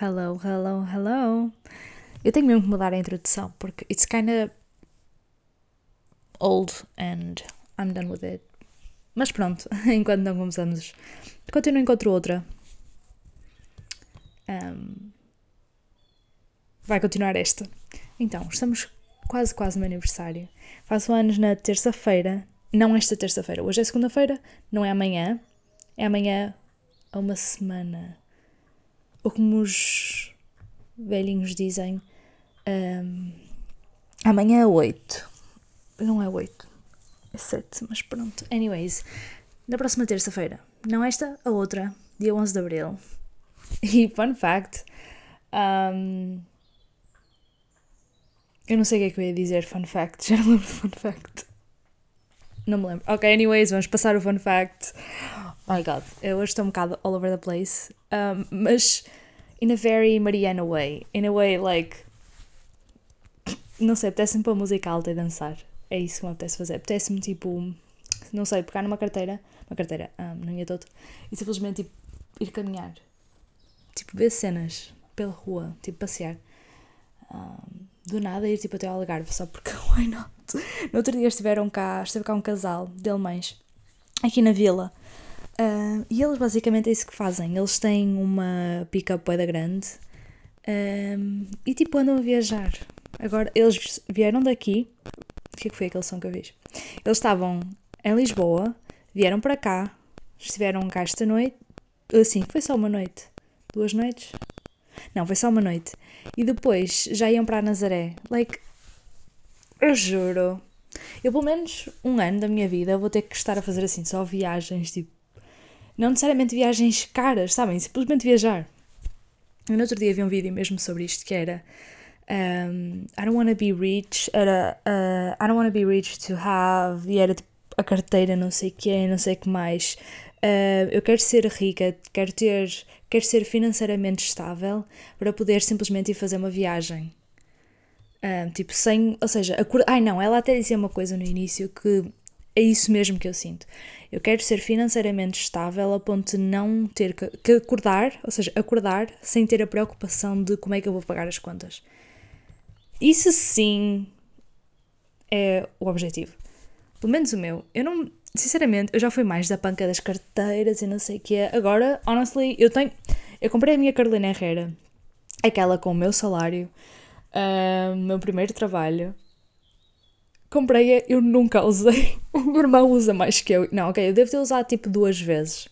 Hello, hello, hello. Eu tenho mesmo que mudar a introdução porque it's kinda old and I'm done with it. Mas pronto, enquanto não começamos, continuo encontro outra. Um, vai continuar esta. Então, estamos quase, quase no meu aniversário. Faço anos na terça-feira, não esta terça-feira, hoje é segunda-feira, não é amanhã, é amanhã a uma semana. Ou como os velhinhos dizem, um, amanhã é 8. Não é 8, é 7, mas pronto. Anyways, na próxima terça-feira, não esta, a outra, dia 11 de abril. E fun fact, um, eu não sei o que é que eu ia dizer, fun fact, já não lembro do fun fact. Não me lembro. Ok, anyways, vamos passar o fun fact. My god, eu hoje estou um bocado all over the place, um, mas in a very Mariana way. In a way like. Não sei, apetece-me para música alta e dançar. É isso que me apetece fazer. Apetece-me tipo. Não sei, pegar numa carteira. Uma carteira, um, não ia todo. E simplesmente tipo, ir caminhar. Tipo, ver cenas pela rua. Tipo, passear. Um, do nada ir tipo até ao Algarve, só porque why not? No outro dia estiveram cá, esteve cá um casal de alemães aqui na vila Uh, e eles basicamente é isso que fazem. Eles têm uma pick-up da grande um, e tipo andam a viajar. Agora, eles vieram daqui. O que, é que foi aquele som que eu fiz? Eles estavam em Lisboa, vieram para cá, estiveram cá esta noite. Assim, foi só uma noite. Duas noites? Não, foi só uma noite. E depois já iam para Nazaré. Like, eu juro. Eu, pelo menos um ano da minha vida, vou ter que estar a fazer assim, só viagens, tipo não necessariamente viagens caras, sabem? Simplesmente viajar. Eu no outro dia vi um vídeo mesmo sobre isto que era um, I don't wanna be rich, era uh, I don't wanna be rich to have, e era tipo a carteira não sei o que, não sei que mais. Uh, eu quero ser rica, quero ter, quero ser financeiramente estável para poder simplesmente ir fazer uma viagem. Uh, tipo, sem, ou seja, ai não, ela até dizia uma coisa no início que é isso mesmo que eu sinto. Eu quero ser financeiramente estável a ponto de não ter que acordar, ou seja, acordar sem ter a preocupação de como é que eu vou pagar as contas. Isso sim é o objetivo. Pelo menos o meu. Eu não. Sinceramente, eu já fui mais da panca das carteiras e não sei o que é. Agora, honestly, eu tenho. Eu comprei a minha Carolina Herrera, aquela com o meu salário, uh, meu primeiro trabalho comprei-a, eu nunca usei. O meu irmão usa mais que eu. Não, ok, eu devo ter usado tipo duas vezes.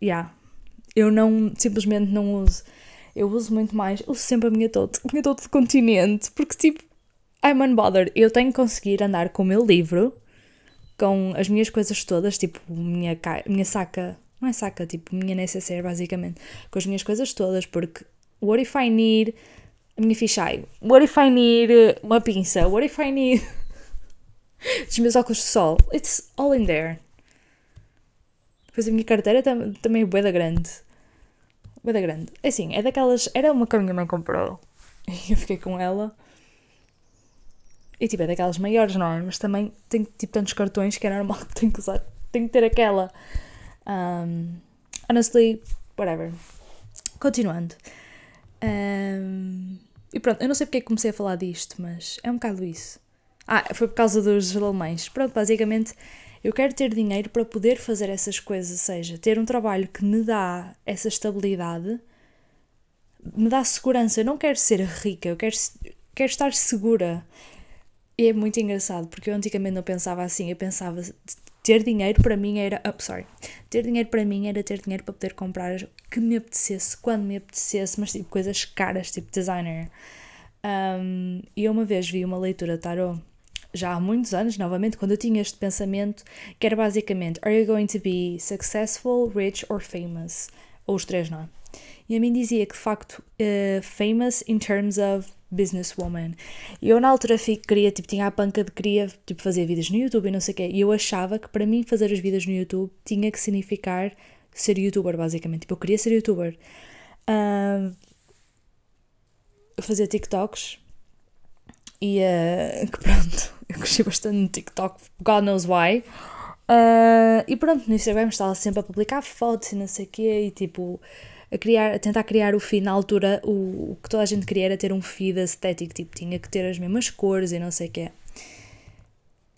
Já. Yeah. Eu não, simplesmente não uso. Eu uso muito mais, uso sempre a minha Toto, a minha Toto de continente, porque tipo, I'm unbothered. Eu tenho que conseguir andar com o meu livro, com as minhas coisas todas, tipo, minha, minha saca, não é saca, tipo, minha necessaire basicamente, com as minhas coisas todas, porque what if I need a minha ficha What if I need uma pinça? What if I need os meus óculos de sol. It's all in there. Depois a minha carteira tam também é bué da grande. Bué da grande. É assim, é daquelas... Era uma que a minha mãe comprou. E eu fiquei com ela. E tipo, é daquelas maiores, não é? Mas também tem tipo tantos cartões que é normal que tenho que usar. Tenho que ter aquela. Um, honestly, whatever. Continuando. Um, e pronto, eu não sei porque é que comecei a falar disto, mas é um bocado isso. Ah, foi por causa dos alemães. Pronto, basicamente, eu quero ter dinheiro para poder fazer essas coisas, ou seja, ter um trabalho que me dá essa estabilidade, me dá segurança. Eu não quero ser rica, eu quero, quero estar segura. E é muito engraçado, porque eu antigamente não pensava assim, eu pensava ter dinheiro para mim era. Oh, sorry. Ter dinheiro para mim era ter dinheiro para poder comprar o que me apetecesse, quando me apetecesse, mas tipo coisas caras, tipo designer. Um, e eu uma vez vi uma leitura tarot já há muitos anos, novamente, quando eu tinha este pensamento, que era basicamente: Are you going to be successful, rich or famous? Ou os três, não é? E a mim dizia que de facto, uh, famous in terms of businesswoman. E eu na altura queria, tipo, tinha a panca de queria tipo, fazer vídeos no YouTube e não sei o quê. E eu achava que para mim fazer os vídeos no YouTube tinha que significar ser youtuber, basicamente. Tipo, eu queria ser youtuber. Uh, fazer TikToks e uh, que pronto, eu cresci bastante no TikTok, God knows why. Uh, e pronto, no Instagram estava sempre a publicar fotos e não sei o quê, e tipo, a, criar, a tentar criar o feed na altura, o, o que toda a gente queria era ter um feed estético, tipo, tinha que ter as mesmas cores e não sei o quê.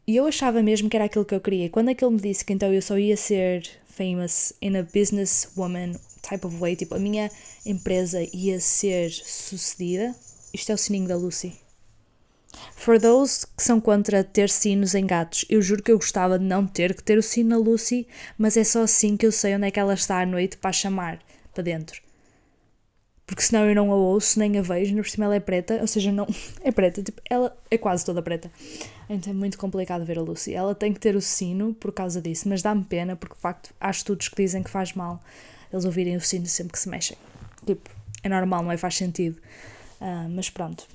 E eu achava mesmo que era aquilo que eu queria. Quando aquele me disse que então eu só ia ser famous in a businesswoman type of way, tipo, a minha empresa ia ser sucedida, isto é o sininho da Lucy. For those que são contra ter sinos em gatos, eu juro que eu gostava de não ter que ter o sino na Lucy, mas é só assim que eu sei onde é que ela está à noite para chamar para dentro. Porque senão eu não a ouço, nem a vejo, no por cima ela é preta, ou seja, não. É preta, tipo, ela é quase toda preta. Então é muito complicado ver a Lucy. Ela tem que ter o sino por causa disso, mas dá-me pena porque de facto há estudos que dizem que faz mal eles ouvirem o sino sempre que se mexem. Tipo, é normal, não é? Faz sentido. Uh, mas pronto.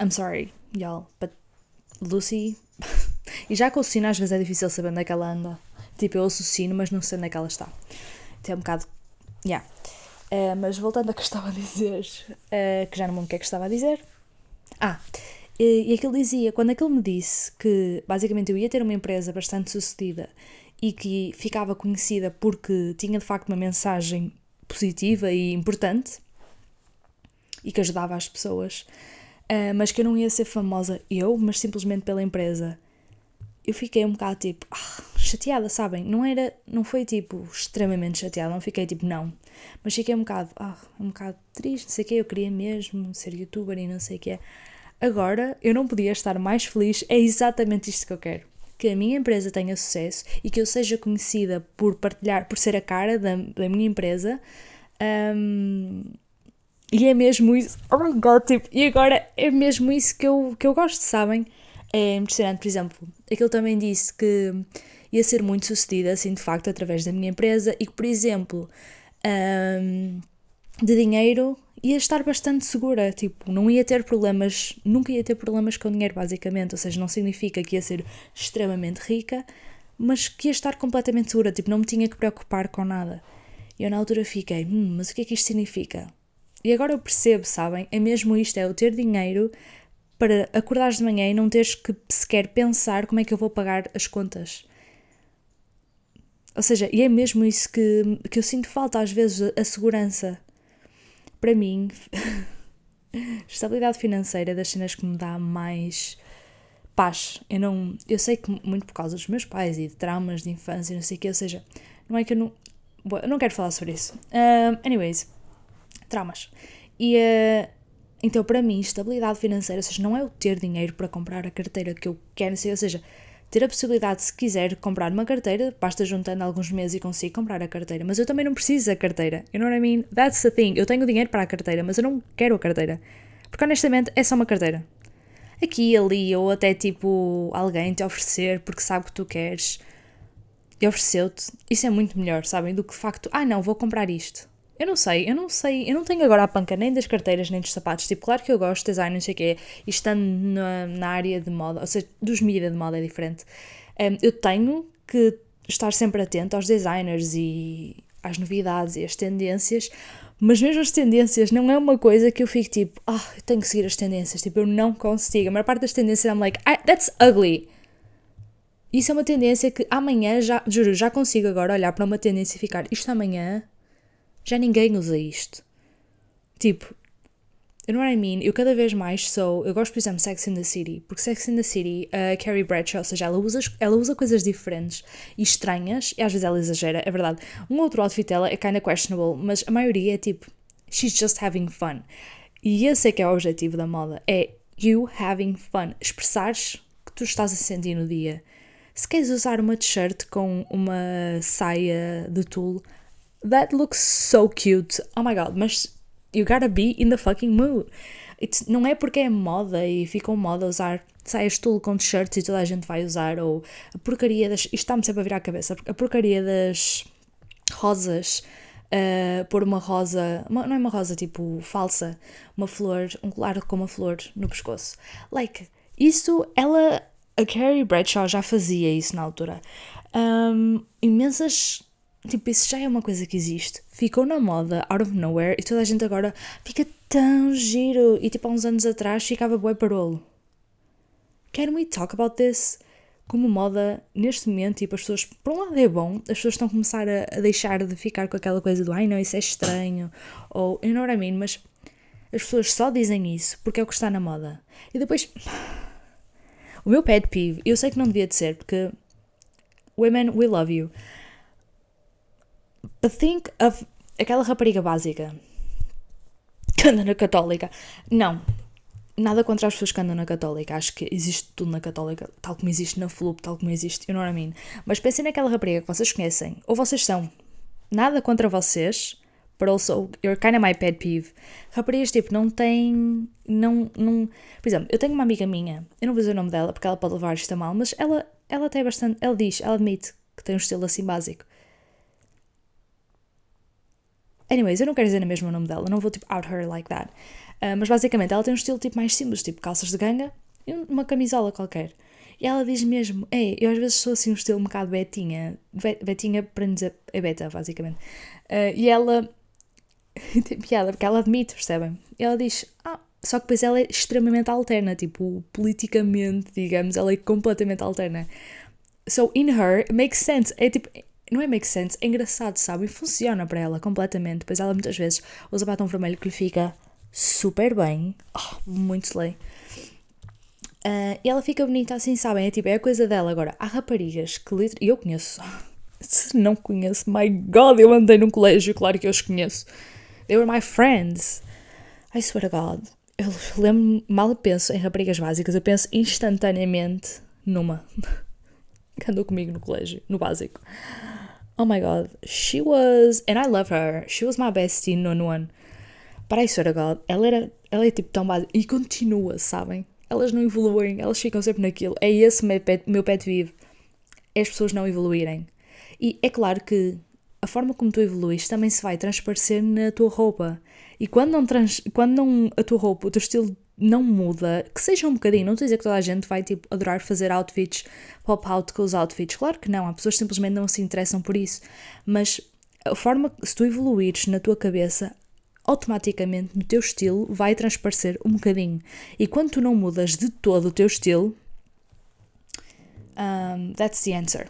I'm sorry, y'all, but Lucy. e já com o sino às vezes é difícil saber onde é que ela anda. Tipo, eu ouço o sino, mas não sei onde é que ela está. Então é um bocado. Yeah. Uh, mas voltando a que estava a dizer, uh, que já não me lembro o que é que estava a dizer. Ah, e, e aquilo dizia, quando aquele me disse que basicamente eu ia ter uma empresa bastante sucedida e que ficava conhecida porque tinha de facto uma mensagem positiva e importante e que ajudava as pessoas, uh, mas que eu não ia ser famosa eu, mas simplesmente pela empresa. Eu fiquei um bocado tipo, ah, chateada, sabem? Não era, não foi tipo extremamente chateada, não fiquei tipo, não. Mas fiquei um bocado, ah, um bocado triste, não sei o que, eu queria mesmo ser youtuber e não sei o que. Agora eu não podia estar mais feliz, é exatamente isto que eu quero. Que a minha empresa tenha sucesso e que eu seja conhecida por partilhar, por ser a cara da, da minha empresa. Um, e é mesmo isso. Oh my god, tipo, e agora é mesmo isso que eu, que eu gosto, sabem? É impressionante, por exemplo, aquele também disse que ia ser muito sucedida, assim, de facto, através da minha empresa e que, por exemplo, um, de dinheiro ia estar bastante segura, tipo, não ia ter problemas, nunca ia ter problemas com dinheiro, basicamente, ou seja, não significa que ia ser extremamente rica, mas que ia estar completamente segura, tipo, não me tinha que preocupar com nada. E eu na altura fiquei, hum, mas o que é que isto significa? E agora eu percebo, sabem? É mesmo isto, é o ter dinheiro para acordares de manhã e não teres que sequer pensar como é que eu vou pagar as contas. Ou seja, e é mesmo isso que, que eu sinto falta às vezes, a segurança. Para mim, estabilidade financeira é das cenas que me dá mais paz. Eu não, eu sei que muito por causa dos meus pais e de traumas de infância, não sei o que, ou seja, não é que eu não, eu não quero falar sobre isso. Uh, anyways, traumas. E uh, então, para mim, estabilidade financeira, ou seja, não é o ter dinheiro para comprar a carteira que eu quero, ou seja, ter a possibilidade, se quiser, comprar uma carteira, basta juntando alguns meses e consigo comprar a carteira. Mas eu também não preciso da carteira. You know what I mean? That's the thing. Eu tenho dinheiro para a carteira, mas eu não quero a carteira. Porque honestamente é só uma carteira. Aqui, ali, ou até tipo alguém te oferecer porque sabe que tu queres e ofereceu-te. Isso é muito melhor, sabem? Do que de facto, ah não, vou comprar isto. Eu não sei, eu não sei, eu não tenho agora a panca nem das carteiras nem dos sapatos. Tipo, claro que eu gosto de design, não sei o quê, e estando na, na área de moda, ou seja, dos mídia de moda é diferente. Um, eu tenho que estar sempre atento aos designers e às novidades e às tendências, mas mesmo as tendências não é uma coisa que eu fico tipo, ah, oh, eu tenho que seguir as tendências, tipo, eu não consigo. A maior parte das tendências I'm like, that's ugly. Isso é uma tendência que amanhã já, juro, já consigo agora olhar para uma tendência e ficar, isto amanhã já ninguém usa isto. Tipo, you know what I mean? Eu cada vez mais sou. Eu gosto, por exemplo, Sex in the City, porque Sex in the City, a uh, Carrie Bradshaw, ou seja, ela usa, ela usa coisas diferentes e estranhas, e às vezes ela exagera, é verdade. Um outro outfit dela é kinda questionable, mas a maioria é tipo, she's just having fun. E esse é que é o objetivo da moda: é you having fun. Expressares que tu estás a sentir no dia. Se queres usar uma t-shirt com uma saia de tulle, that looks so cute. Oh my god, mas you gotta be in the fucking mood. It's, não é porque é moda e ficou moda usar saias tudo com t-shirts e toda a gente vai usar, ou a porcaria das. Isto está-me sempre a virar a cabeça. A porcaria das rosas. Uh, pôr uma rosa, uma, não é uma rosa tipo falsa, uma flor, um colar com uma flor no pescoço. Like, isso, ela, a Carrie Bradshaw já fazia isso na altura. Um, imensas Tipo, isso já é uma coisa que existe. Ficou na moda, out of nowhere, e toda a gente agora fica tão giro. E tipo, há uns anos atrás ficava bué parolo. Can we talk about this? como moda, neste momento, tipo, as pessoas, por um lado é bom, as pessoas estão a começar a, a deixar de ficar com aquela coisa do ai não, isso é estranho, ou know what I mean, mas as pessoas só dizem isso porque é o que está na moda. E depois, o meu pet peeve, eu sei que não devia de ser, porque women, we love you. Think of aquela rapariga básica que anda na católica. Não, nada contra as pessoas que andam na Católica, acho que existe tudo na Católica, tal como existe na Flup, tal como existe, you know what I mean? Mas pensem naquela rapariga que vocês conhecem, ou vocês são, nada contra vocês, but also you're kind of my pet peeve. Raparigas tipo não têm, não, não, por exemplo, eu tenho uma amiga minha, eu não vou dizer o nome dela porque ela pode levar isto a mal, mas ela, ela tem bastante, ela diz, ela admite que tem um estilo assim básico. Anyways, eu não quero dizer na mesma o nome dela, não vou tipo out her like that. Uh, mas basicamente ela tem um estilo tipo mais simples, tipo calças de ganga e uma camisola qualquer. E ela diz mesmo, é, eu às vezes sou assim um estilo um bocado betinha, betinha para não dizer, é beta basicamente. Uh, e ela, tem piada, porque ela admite, percebem? E ela diz, ah, só que depois ela é extremamente alterna, tipo, politicamente, digamos, ela é completamente alterna. So in her, makes sense, é tipo, não é make sense, é engraçado, sabe? E funciona para ela completamente. Pois ela muitas vezes usa batom vermelho que lhe fica super bem, oh, muito slay. Uh, e ela fica bonita assim, sabem? É tipo, é a coisa dela. Agora, há raparigas que literalmente. Eu conheço. Se não conheço, my god, eu andei num colégio, claro que eu os conheço. They were my friends. I swear to God. Eu lembro, mal penso em raparigas básicas, eu penso instantaneamente numa que andou comigo no colégio, no básico. Oh my god, she was, and I love her, she was my bestie no one. But I swear to God, ela, era, ela é tipo tão básica e continua, sabem? Elas não evoluem, elas ficam sempre naquilo. É esse meu pet, meu pet vive. É as pessoas não evoluírem. E é claro que a forma como tu evoluís também se vai transparecer na tua roupa. E quando não, trans, quando não a tua roupa, o teu estilo não muda, que seja um bocadinho, não estou a dizer que toda a gente vai tipo adorar fazer outfits pop-out com os outfits, claro que não, há pessoas que simplesmente não se interessam por isso, mas a forma, se tu evoluires na tua cabeça, automaticamente no teu estilo vai transparecer um bocadinho. E quando tu não mudas de todo o teu estilo, um, that's the answer.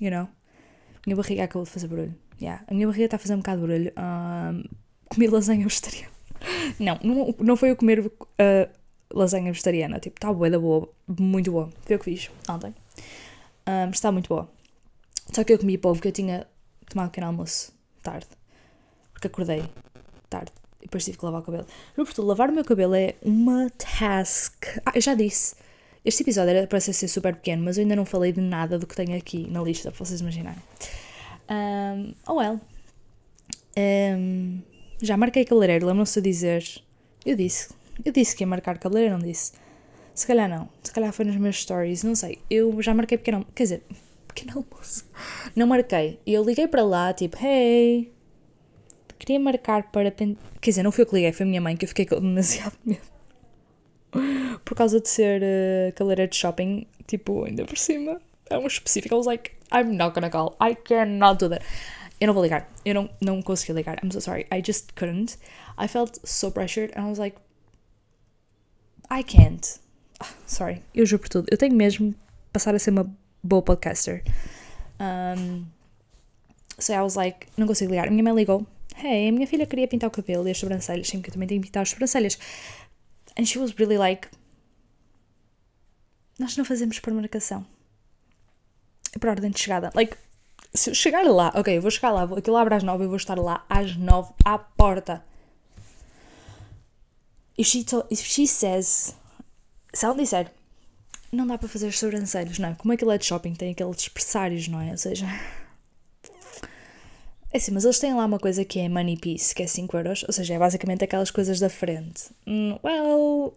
You know? Minha barriga acabou de fazer barulho. Yeah. A minha barriga está a fazer um bocado de barulho. Um, comi lasanha vegetariana. Não, não, não foi eu comer uh, lasanha vegetariana. Tipo, está boa, da boa, muito boa. Foi o que fiz ontem. Um, está muito boa. Só que eu comi pouco porque eu tinha tomado pequeno almoço tarde porque acordei tarde e depois tive que lavar o cabelo. No portanto, lavar o meu cabelo é uma task. Ah, eu já disse. Este episódio era para ser super pequeno, mas eu ainda não falei de nada do que tenho aqui na lista, para vocês imaginarem. Um, oh well. Um, já marquei cabeleireiro, lembram-se de dizer. Eu disse. Eu disse que ia marcar cabeleireiro, não disse? Se calhar não. Se calhar foi nos meus stories, não sei. Eu já marquei pequeno. Quer dizer, pequeno almoço. Não marquei. E eu liguei para lá, tipo, hey, queria marcar para. Quer dizer, não foi eu que liguei, foi a minha mãe que eu fiquei com demasiado medo. Por causa de ser uh, cabeleireiro de shopping, tipo, ainda por cima, é um específico. I was like, I'm not gonna call. I cannot do that. Eu não vou ligar. Eu não, não consegui ligar. I'm so sorry. I just couldn't. I felt so pressured and I was like, I can't. Ah, sorry. Eu juro por tudo. Eu tenho mesmo passar a ser uma boa podcaster. Um, so I was like, não consigo ligar. A minha mãe ligou hey, a minha filha queria pintar o cabelo e as sobrancelhas, sim, que eu também tenho que pintar as sobrancelhas. And she was really like, nós não fazemos por marcação. É por ordem de chegada. Like, se chegar lá, ok, eu vou chegar lá, aquilo abre às nove, eu vou estar lá às nove, à porta. If she, if she says, se ela disser, não dá para fazer as sobrancelhas, não é? Como aquilo é de shopping, tem aqueles expressários, não é? Ou seja, é assim, mas eles têm lá uma coisa que é Money Piece, que é 5 euros, ou seja, é basicamente aquelas coisas da frente. Mm, well,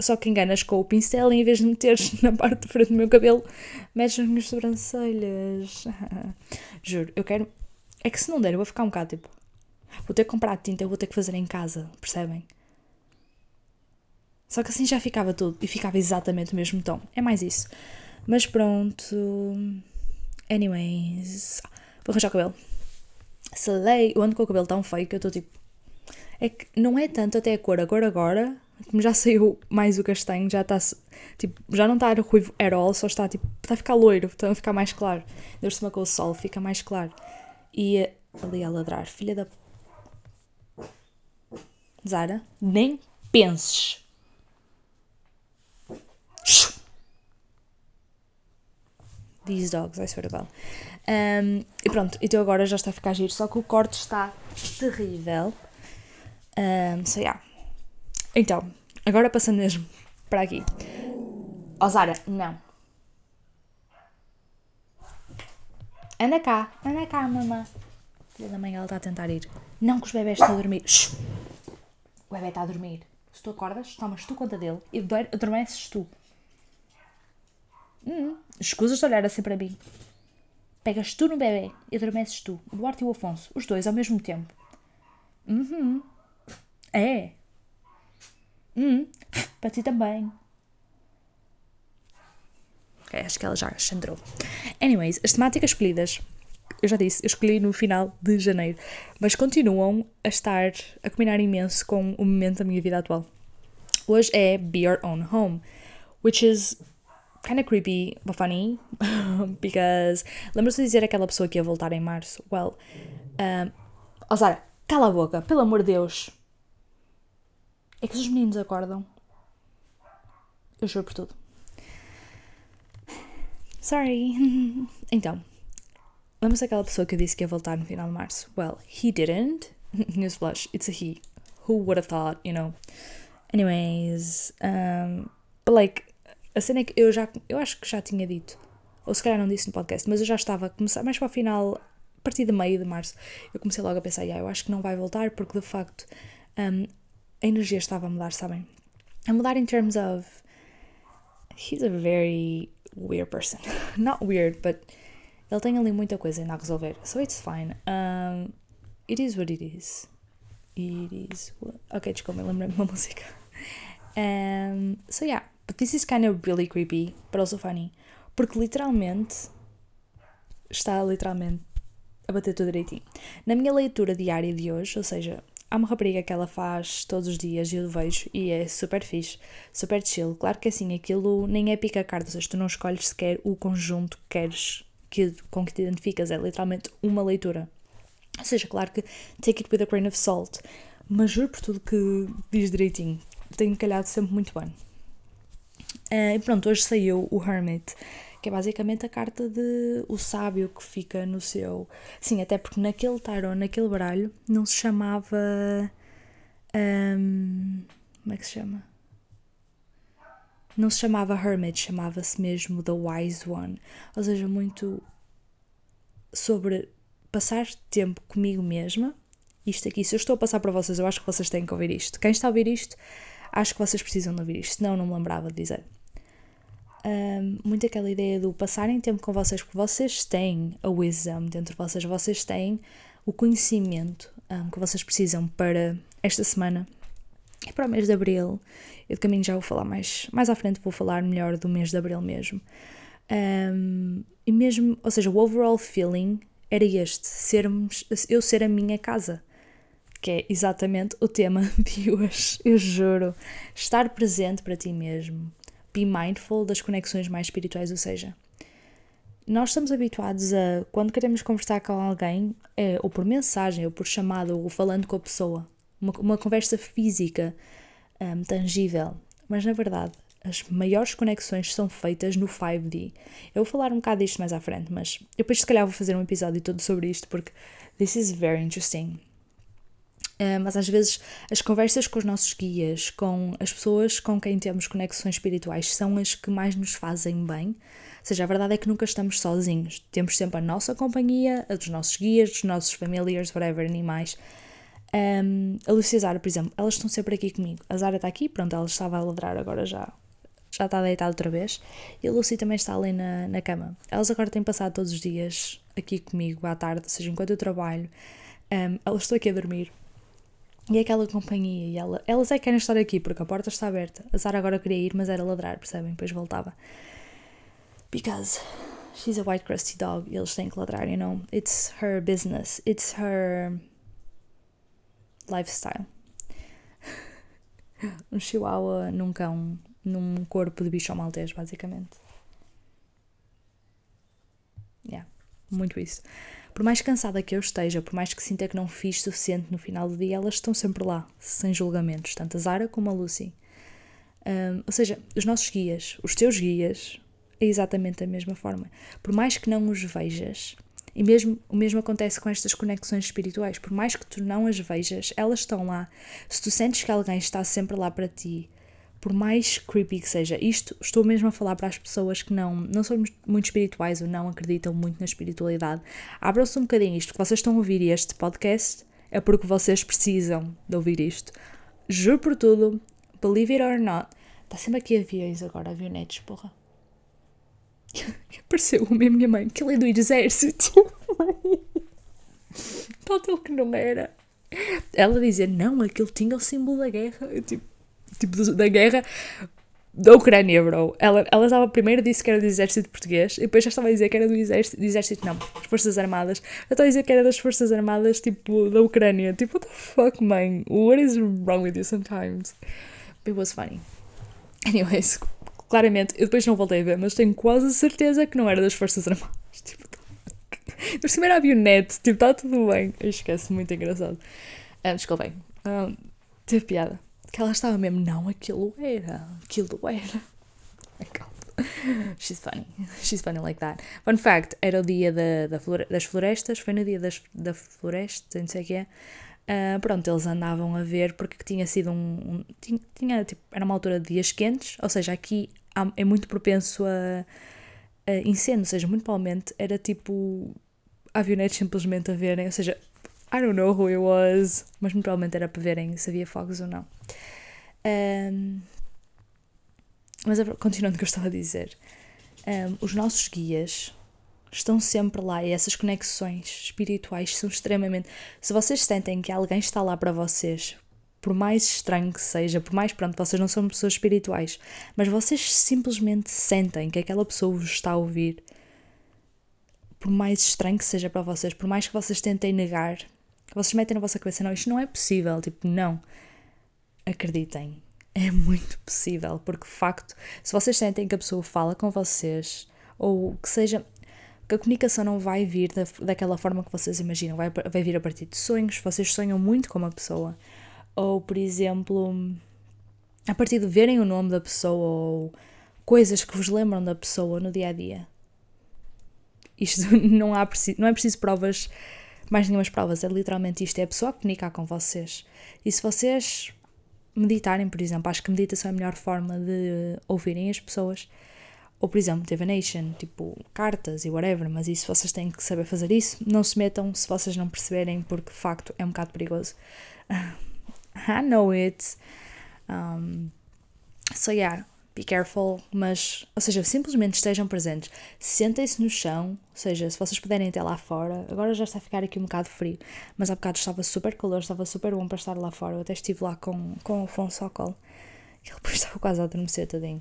só que enganas com o pincel em vez de meteres na parte de frente do meu cabelo, metes nas minhas sobrancelhas. Juro, eu quero. É que se não der, eu vou ficar um bocado tipo. Vou ter que comprar tinta, eu vou ter que fazer em casa, percebem? Só que assim já ficava tudo e ficava exatamente o mesmo tom. É mais isso. Mas pronto. Anyways. Vou arranjar o cabelo selei, eu ando com o cabelo tão feio que eu estou tipo. É que não é tanto até a cor, a cor agora Como já saiu mais o castanho, já está. Tipo, já não está ruivo at all, só está tipo. Está a ficar loiro, está a ficar mais claro. Deus cima com o sol, fica mais claro. E ali a ladrar, filha da. Zara, nem penses. These dogs, I swear to God. Um, e pronto, então agora já está a ficar giro, só que o corte está terrível. Um, so yeah. Então, agora passando mesmo para aqui. Ó Zara, não. Anda cá, anda cá, mamã. Filha da mãe, ela está a tentar ir. Não que os bebés estão a dormir. Shhh. O bebê está a dormir. Se tu acordas, tomas tu conta dele e adormeces tu. Hum, escusas de olhar assim para mim. Pegas tu no bebê e adormeces tu, o Duarte e o Afonso, os dois ao mesmo tempo. Uhum. É. Hum, para ti também. Ok, acho que ela já chandrou. Anyways, as temáticas escolhidas, eu já disse, eu escolhi no final de janeiro, mas continuam a estar a combinar imenso com o momento da minha vida atual. Hoje é Be Your Own Home, which is kind of creepy but funny because lembra-se de dizer aquela pessoa que ia voltar em março? Well, um, oh cala a boca, pelo amor de Deus. É que os meninos acordam. Eu juro por tudo. Sorry. então, lembra-se daquela pessoa que eu disse que ia voltar no final de março? Well, he didn't. Newsflash, it's a he. Who would have thought, you know? Anyways, um, but like, a cena é que eu já, eu acho que já tinha dito, ou se calhar não disse no podcast, mas eu já estava a começar, mais para o final, a partir de meio de março, eu comecei logo a pensar, yeah, eu acho que não vai voltar, porque de facto um, a energia estava a mudar, sabem? A mudar in terms of. He's a very weird person. Not weird, but ele tem ali muita coisa ainda a resolver. So it's fine. Um, it is what it is. It is what. Ok, desculpa, lembrei-me de uma música. Um, so yeah. But this is kind of really creepy, but also funny. Porque literalmente está literalmente a bater tudo direitinho. Na minha leitura diária de hoje, ou seja, há uma rapariga que ela faz todos os dias e eu vejo e é super fixe, super chill. Claro que assim, aquilo nem é pica carta, tu não escolhes sequer o conjunto que queres, que, com que te identificas, é literalmente uma leitura. Ou seja, claro que take it with a grain of salt, mas juro por tudo que diz direitinho, tenho calhado sempre muito bem. Uh, e pronto, hoje saiu o Hermit, que é basicamente a carta de o sábio que fica no seu. Sim, até porque naquele tarot, naquele baralho, não se chamava. Um, como é que se chama? Não se chamava Hermit, chamava-se mesmo The Wise One. Ou seja, muito sobre passar tempo comigo mesma. Isto aqui, se eu estou a passar para vocês, eu acho que vocês têm que ouvir isto. Quem está a ouvir isto, acho que vocês precisam de ouvir isto, senão não me lembrava de dizer um, muito aquela ideia do passarem tempo com vocês, porque vocês têm a wisdom dentro de vocês, vocês têm o conhecimento um, que vocês precisam para esta semana e para o mês de Abril. Eu de caminho já vou falar mais, mais à frente, vou falar melhor do mês de Abril mesmo. Um, e mesmo, ou seja, o overall feeling era este, sermos, eu ser a minha casa, que é exatamente o tema de hoje, eu juro. Estar presente para ti mesmo, be mindful das conexões mais espirituais, ou seja, nós estamos habituados a, quando queremos conversar com alguém, é, ou por mensagem, ou por chamada, ou falando com a pessoa, uma, uma conversa física, um, tangível, mas na verdade as maiores conexões são feitas no 5D. Eu vou falar um bocado disto mais à frente, mas depois se calhar vou fazer um episódio todo sobre isto porque this is very interesting. Uh, mas às vezes as conversas com os nossos guias, com as pessoas com quem temos conexões espirituais, são as que mais nos fazem bem. Ou seja, a verdade é que nunca estamos sozinhos. Temos sempre a nossa companhia, a dos nossos guias, dos nossos familiares, whatever, animais. Um, a Lucia Zara, por exemplo, elas estão sempre aqui comigo. A Zara está aqui, pronto, ela estava a ladrar, agora já, já está deitada outra vez. E a Lucy também está ali na, na cama. Elas agora têm passado todos os dias aqui comigo à tarde, ou seja, enquanto eu trabalho. Um, elas estão aqui a dormir, e aquela companhia, e ela, elas é que querem estar aqui porque a porta está aberta. A Sara agora queria ir, mas era ladrar, percebem? Depois voltava. Because she's a white crusty dog e eles têm que ladrar, you know? It's her business, it's her lifestyle. um chihuahua num cão, num corpo de bicho maltês, basicamente. Yeah, muito isso. Por mais cansada que eu esteja, por mais que sinta que não fiz suficiente no final do dia, elas estão sempre lá, sem julgamentos, tanto a Zara como a Lucy. Um, ou seja, os nossos guias, os teus guias, é exatamente da mesma forma. Por mais que não os vejas, e mesmo o mesmo acontece com estas conexões espirituais, por mais que tu não as vejas, elas estão lá. Se tu sentes que alguém está sempre lá para ti, por mais creepy que seja, isto estou mesmo a falar para as pessoas que não, não são muito espirituais ou não acreditam muito na espiritualidade. Abram-se um bocadinho isto, que vocês estão a ouvir este podcast é porque vocês precisam de ouvir isto. Juro por tudo, believe it or not, está sempre aqui aviões agora, avionetes, porra. Apareceu uma minha mãe, que ele é do exército. Tal que não era. Ela dizia, não, aquele tinha o símbolo da guerra. Eu, tipo, tipo da guerra da Ucrânia, bro. Ela, ela estava primeiro disse que era do exército português e depois já estava a dizer que era do exército, do exército não, das forças armadas. Eu estava a dizer que era das forças armadas, tipo, da Ucrânia. Tipo, what the fuck, man? What is wrong with you sometimes? It was funny. Anyways, claramente, eu depois não voltei a ver, mas tenho quase certeza que não era das Forças Armadas. Tipo, por cima era avionete, tipo, está tudo bem. Eu esqueço, muito engraçado. Ah, desculpem, ah, teve piada. Que ela estava mesmo, não, aquilo era, aquilo era. She's funny. She's funny like that. Fun fact: era o dia da, da flore das florestas, foi no dia das, da floresta, não sei o que é. Uh, pronto, eles andavam a ver porque tinha sido um. um tinha, tinha, tipo, era uma altura de dias quentes, ou seja, aqui é muito propenso a, a incêndio, ou seja, muito provavelmente era tipo avionetes simplesmente a verem, ou seja, I don't know who it was, mas muito provavelmente era para verem se havia fogos ou não. Um, mas continuando o que eu estava a dizer, um, os nossos guias estão sempre lá e essas conexões espirituais são extremamente. Se vocês sentem que alguém está lá para vocês por mais estranho que seja, por mais pronto, vocês não são pessoas espirituais, mas vocês simplesmente sentem que aquela pessoa vos está a ouvir, por mais estranho que seja para vocês, por mais que vocês tentem negar, vocês metem na vossa cabeça, não, isto não é possível, tipo, não. Acreditem, é muito possível, porque de facto, se vocês sentem que a pessoa fala com vocês, ou que seja, que a comunicação não vai vir da, daquela forma que vocês imaginam, vai, vai vir a partir de sonhos, vocês sonham muito com uma pessoa, ou por exemplo, a partir de verem o nome da pessoa ou coisas que vos lembram da pessoa no dia a dia. Isto não, há, não é preciso provas, mais nenhumas provas, é literalmente isto: é a pessoa a comunicar com vocês. E se vocês meditarem, por exemplo, acho que meditação é a melhor forma de ouvirem as pessoas. Ou, por exemplo, divination, tipo cartas e whatever, mas isso vocês têm que saber fazer isso. Não se metam se vocês não perceberem, porque de facto é um bocado perigoso. I know it. Um, so yeah, be careful, mas, ou seja, simplesmente estejam presentes. Sentem-se no chão, ou seja, se vocês puderem até lá fora. Agora já está a ficar aqui um bocado frio, mas há bocado estava super calor, estava super bom para estar lá fora. Eu até estive lá com, com o Afonso Ocol, que ele depois estava quase a adormecer, tadinho.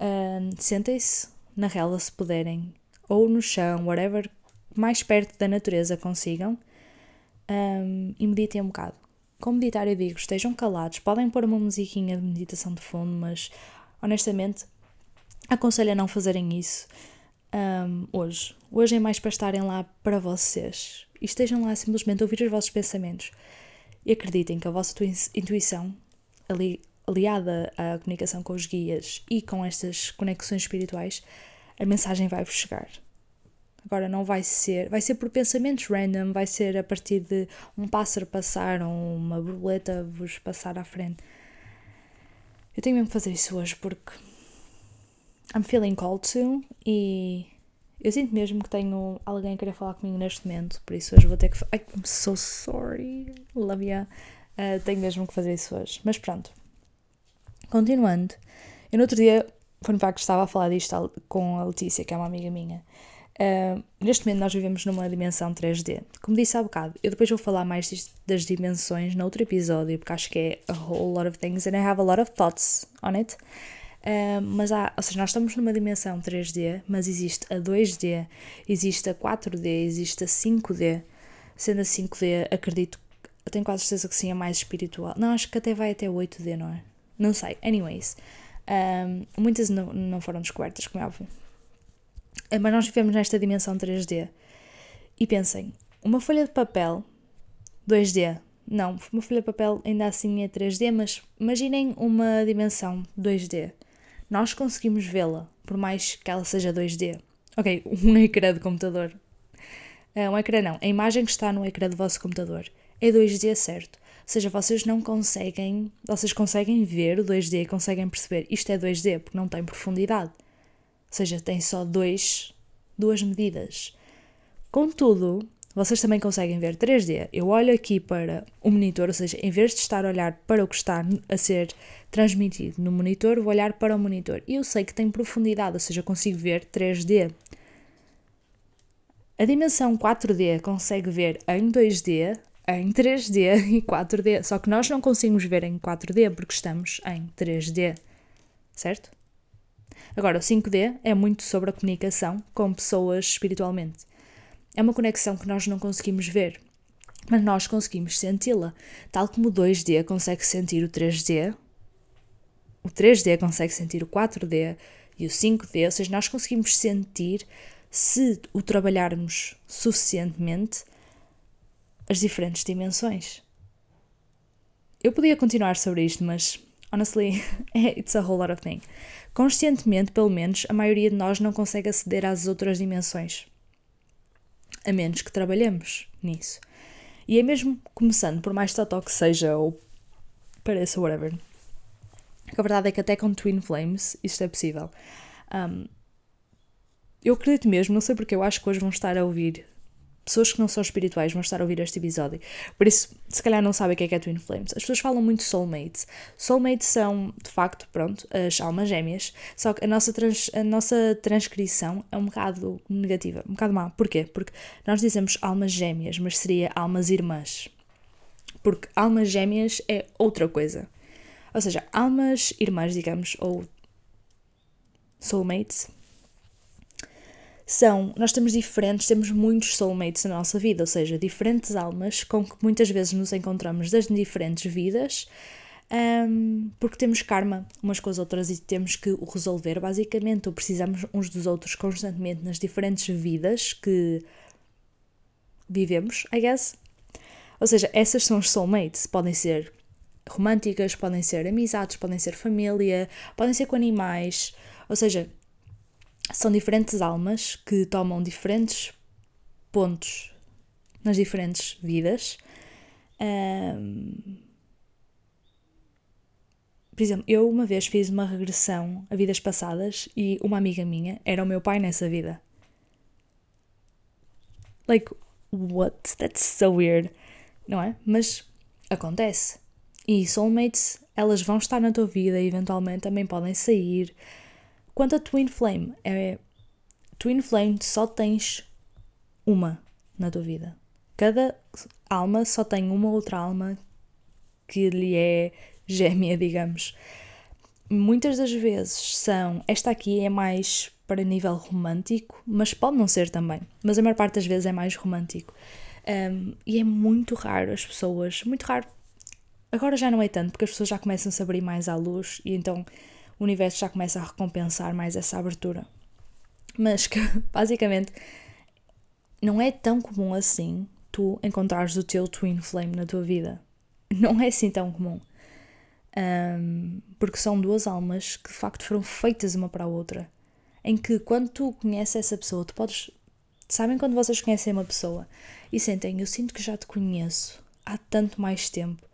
Um, Sentem-se na rela se puderem, ou no chão, whatever, mais perto da natureza consigam, um, e meditem um bocado. Com meditar, eu digo, estejam calados, podem pôr uma musiquinha de meditação de fundo, mas honestamente aconselho a não fazerem isso um, hoje. Hoje é mais para estarem lá para vocês e estejam lá simplesmente a ouvir os vossos pensamentos. E acreditem que a vossa intuição, ali, aliada à comunicação com os guias e com estas conexões espirituais, a mensagem vai-vos chegar. Agora não vai ser, vai ser por pensamentos random, vai ser a partir de um pássaro passar ou uma borboleta vos passar à frente. Eu tenho mesmo que fazer isso hoje porque I'm feeling called to e eu sinto mesmo que tenho alguém a querer falar comigo neste momento, por isso hoje vou ter que. I'm so sorry, love you. Uh, tenho mesmo que fazer isso hoje. Mas pronto. Continuando, eu no outro dia, no que estava a falar disto com a Letícia, que é uma amiga minha. Uh, neste momento nós vivemos numa dimensão 3D. Como disse há bocado, eu depois vou falar mais disto, das dimensões noutro episódio, porque acho que é a whole lot of things and I have a lot of thoughts on it. Uh, mas há, ou seja, nós estamos numa dimensão 3D, mas existe a 2D, existe a 4D, existe a 5D. Sendo a 5D, acredito, tenho quase certeza que sim, é mais espiritual. Não, acho que até vai até 8D, não é? Não sei. Anyways. Um, muitas não, não foram descobertas, como é óbvio. Eh, mas nós vivemos nesta dimensão 3D. E pensem, uma folha de papel 2D. Não, uma folha de papel ainda assim é 3D, mas imaginem uma dimensão 2D. Nós conseguimos vê-la, por mais que ela seja 2D. Ok, um ecrã de computador. Uh, um ecrã não, a imagem que está no ecrã do vosso computador é 2D certo. Ou seja, vocês não conseguem, vocês conseguem ver o 2D, conseguem perceber isto é 2D porque não tem profundidade. Seja, tem só dois, duas medidas. Contudo, vocês também conseguem ver 3D. Eu olho aqui para o monitor, ou seja, em vez de estar a olhar para o que está a ser transmitido no monitor, vou olhar para o monitor. E eu sei que tem profundidade, ou seja, consigo ver 3D. A dimensão 4D consegue ver em 2D, em 3D e 4D. Só que nós não conseguimos ver em 4D porque estamos em 3D. Certo? Agora, o 5D é muito sobre a comunicação com pessoas espiritualmente. É uma conexão que nós não conseguimos ver, mas nós conseguimos senti-la. Tal como o 2D consegue sentir o 3D, o 3D consegue sentir o 4D e o 5D, ou seja, nós conseguimos sentir, se o trabalharmos suficientemente, as diferentes dimensões. Eu podia continuar sobre isto, mas honestly, it's a whole lot of thing. Conscientemente, pelo menos, a maioria de nós não consegue aceder às outras dimensões. A menos que trabalhemos nisso. E é mesmo começando, por mais totó que seja ou pareça, whatever. A verdade é que até com Twin Flames isto é possível. Um, eu acredito mesmo, não sei porque eu acho que hoje vão estar a ouvir pessoas que não são espirituais vão estar a ouvir este episódio. Por isso, se calhar não sabem o que é, que é Twin Flames. As pessoas falam muito soulmates. Soulmates são, de facto, pronto, as almas gêmeas. Só que a nossa, trans, a nossa transcrição é um bocado negativa, um bocado má. Porquê? Porque nós dizemos almas gêmeas, mas seria almas irmãs. Porque almas gêmeas é outra coisa. Ou seja, almas irmãs, digamos, ou soulmates, são, nós temos diferentes, temos muitos soulmates na nossa vida, ou seja, diferentes almas com que muitas vezes nos encontramos das diferentes vidas, um, porque temos karma umas com as outras e temos que o resolver, basicamente, ou precisamos uns dos outros constantemente nas diferentes vidas que vivemos, I guess. Ou seja, essas são os soulmates, podem ser românticas, podem ser amizades, podem ser família, podem ser com animais, ou seja, são diferentes almas que tomam diferentes pontos nas diferentes vidas. Um, por exemplo, eu uma vez fiz uma regressão a vidas passadas e uma amiga minha era o meu pai nessa vida. Like, what? That's so weird. Não é? Mas acontece. E soulmates, elas vão estar na tua vida e eventualmente também podem sair. Quanto a Twin Flame, é Twin Flame só tens uma na tua vida. Cada alma só tem uma outra alma que lhe é gêmea, digamos. Muitas das vezes são. Esta aqui é mais para nível romântico, mas pode não ser também. Mas a maior parte das vezes é mais romântico. Um, e é muito raro as pessoas. Muito raro. Agora já não é tanto, porque as pessoas já começam a se abrir mais à luz e então o universo já começa a recompensar mais essa abertura. Mas que basicamente não é tão comum assim tu encontrares o teu twin flame na tua vida. Não é assim tão comum. Um, porque são duas almas que de facto foram feitas uma para a outra. Em que quando tu conheces essa pessoa, tu podes. Sabem quando vocês conhecem uma pessoa e sentem, eu sinto que já te conheço há tanto mais tempo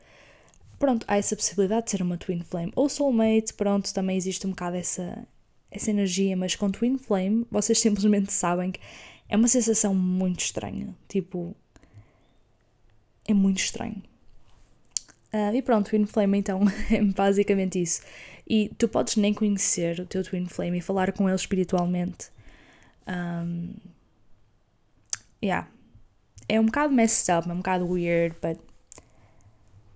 pronto, há essa possibilidade de ser uma twin flame. Ou soulmate, pronto, também existe um bocado essa, essa energia, mas com twin flame vocês simplesmente sabem que é uma sensação muito estranha. Tipo, é muito estranho. Uh, e pronto, Twin Flame então é basicamente isso. E tu podes nem conhecer o teu Twin Flame e falar com ele espiritualmente. Um, yeah. É um bocado messed up, é um bocado weird, but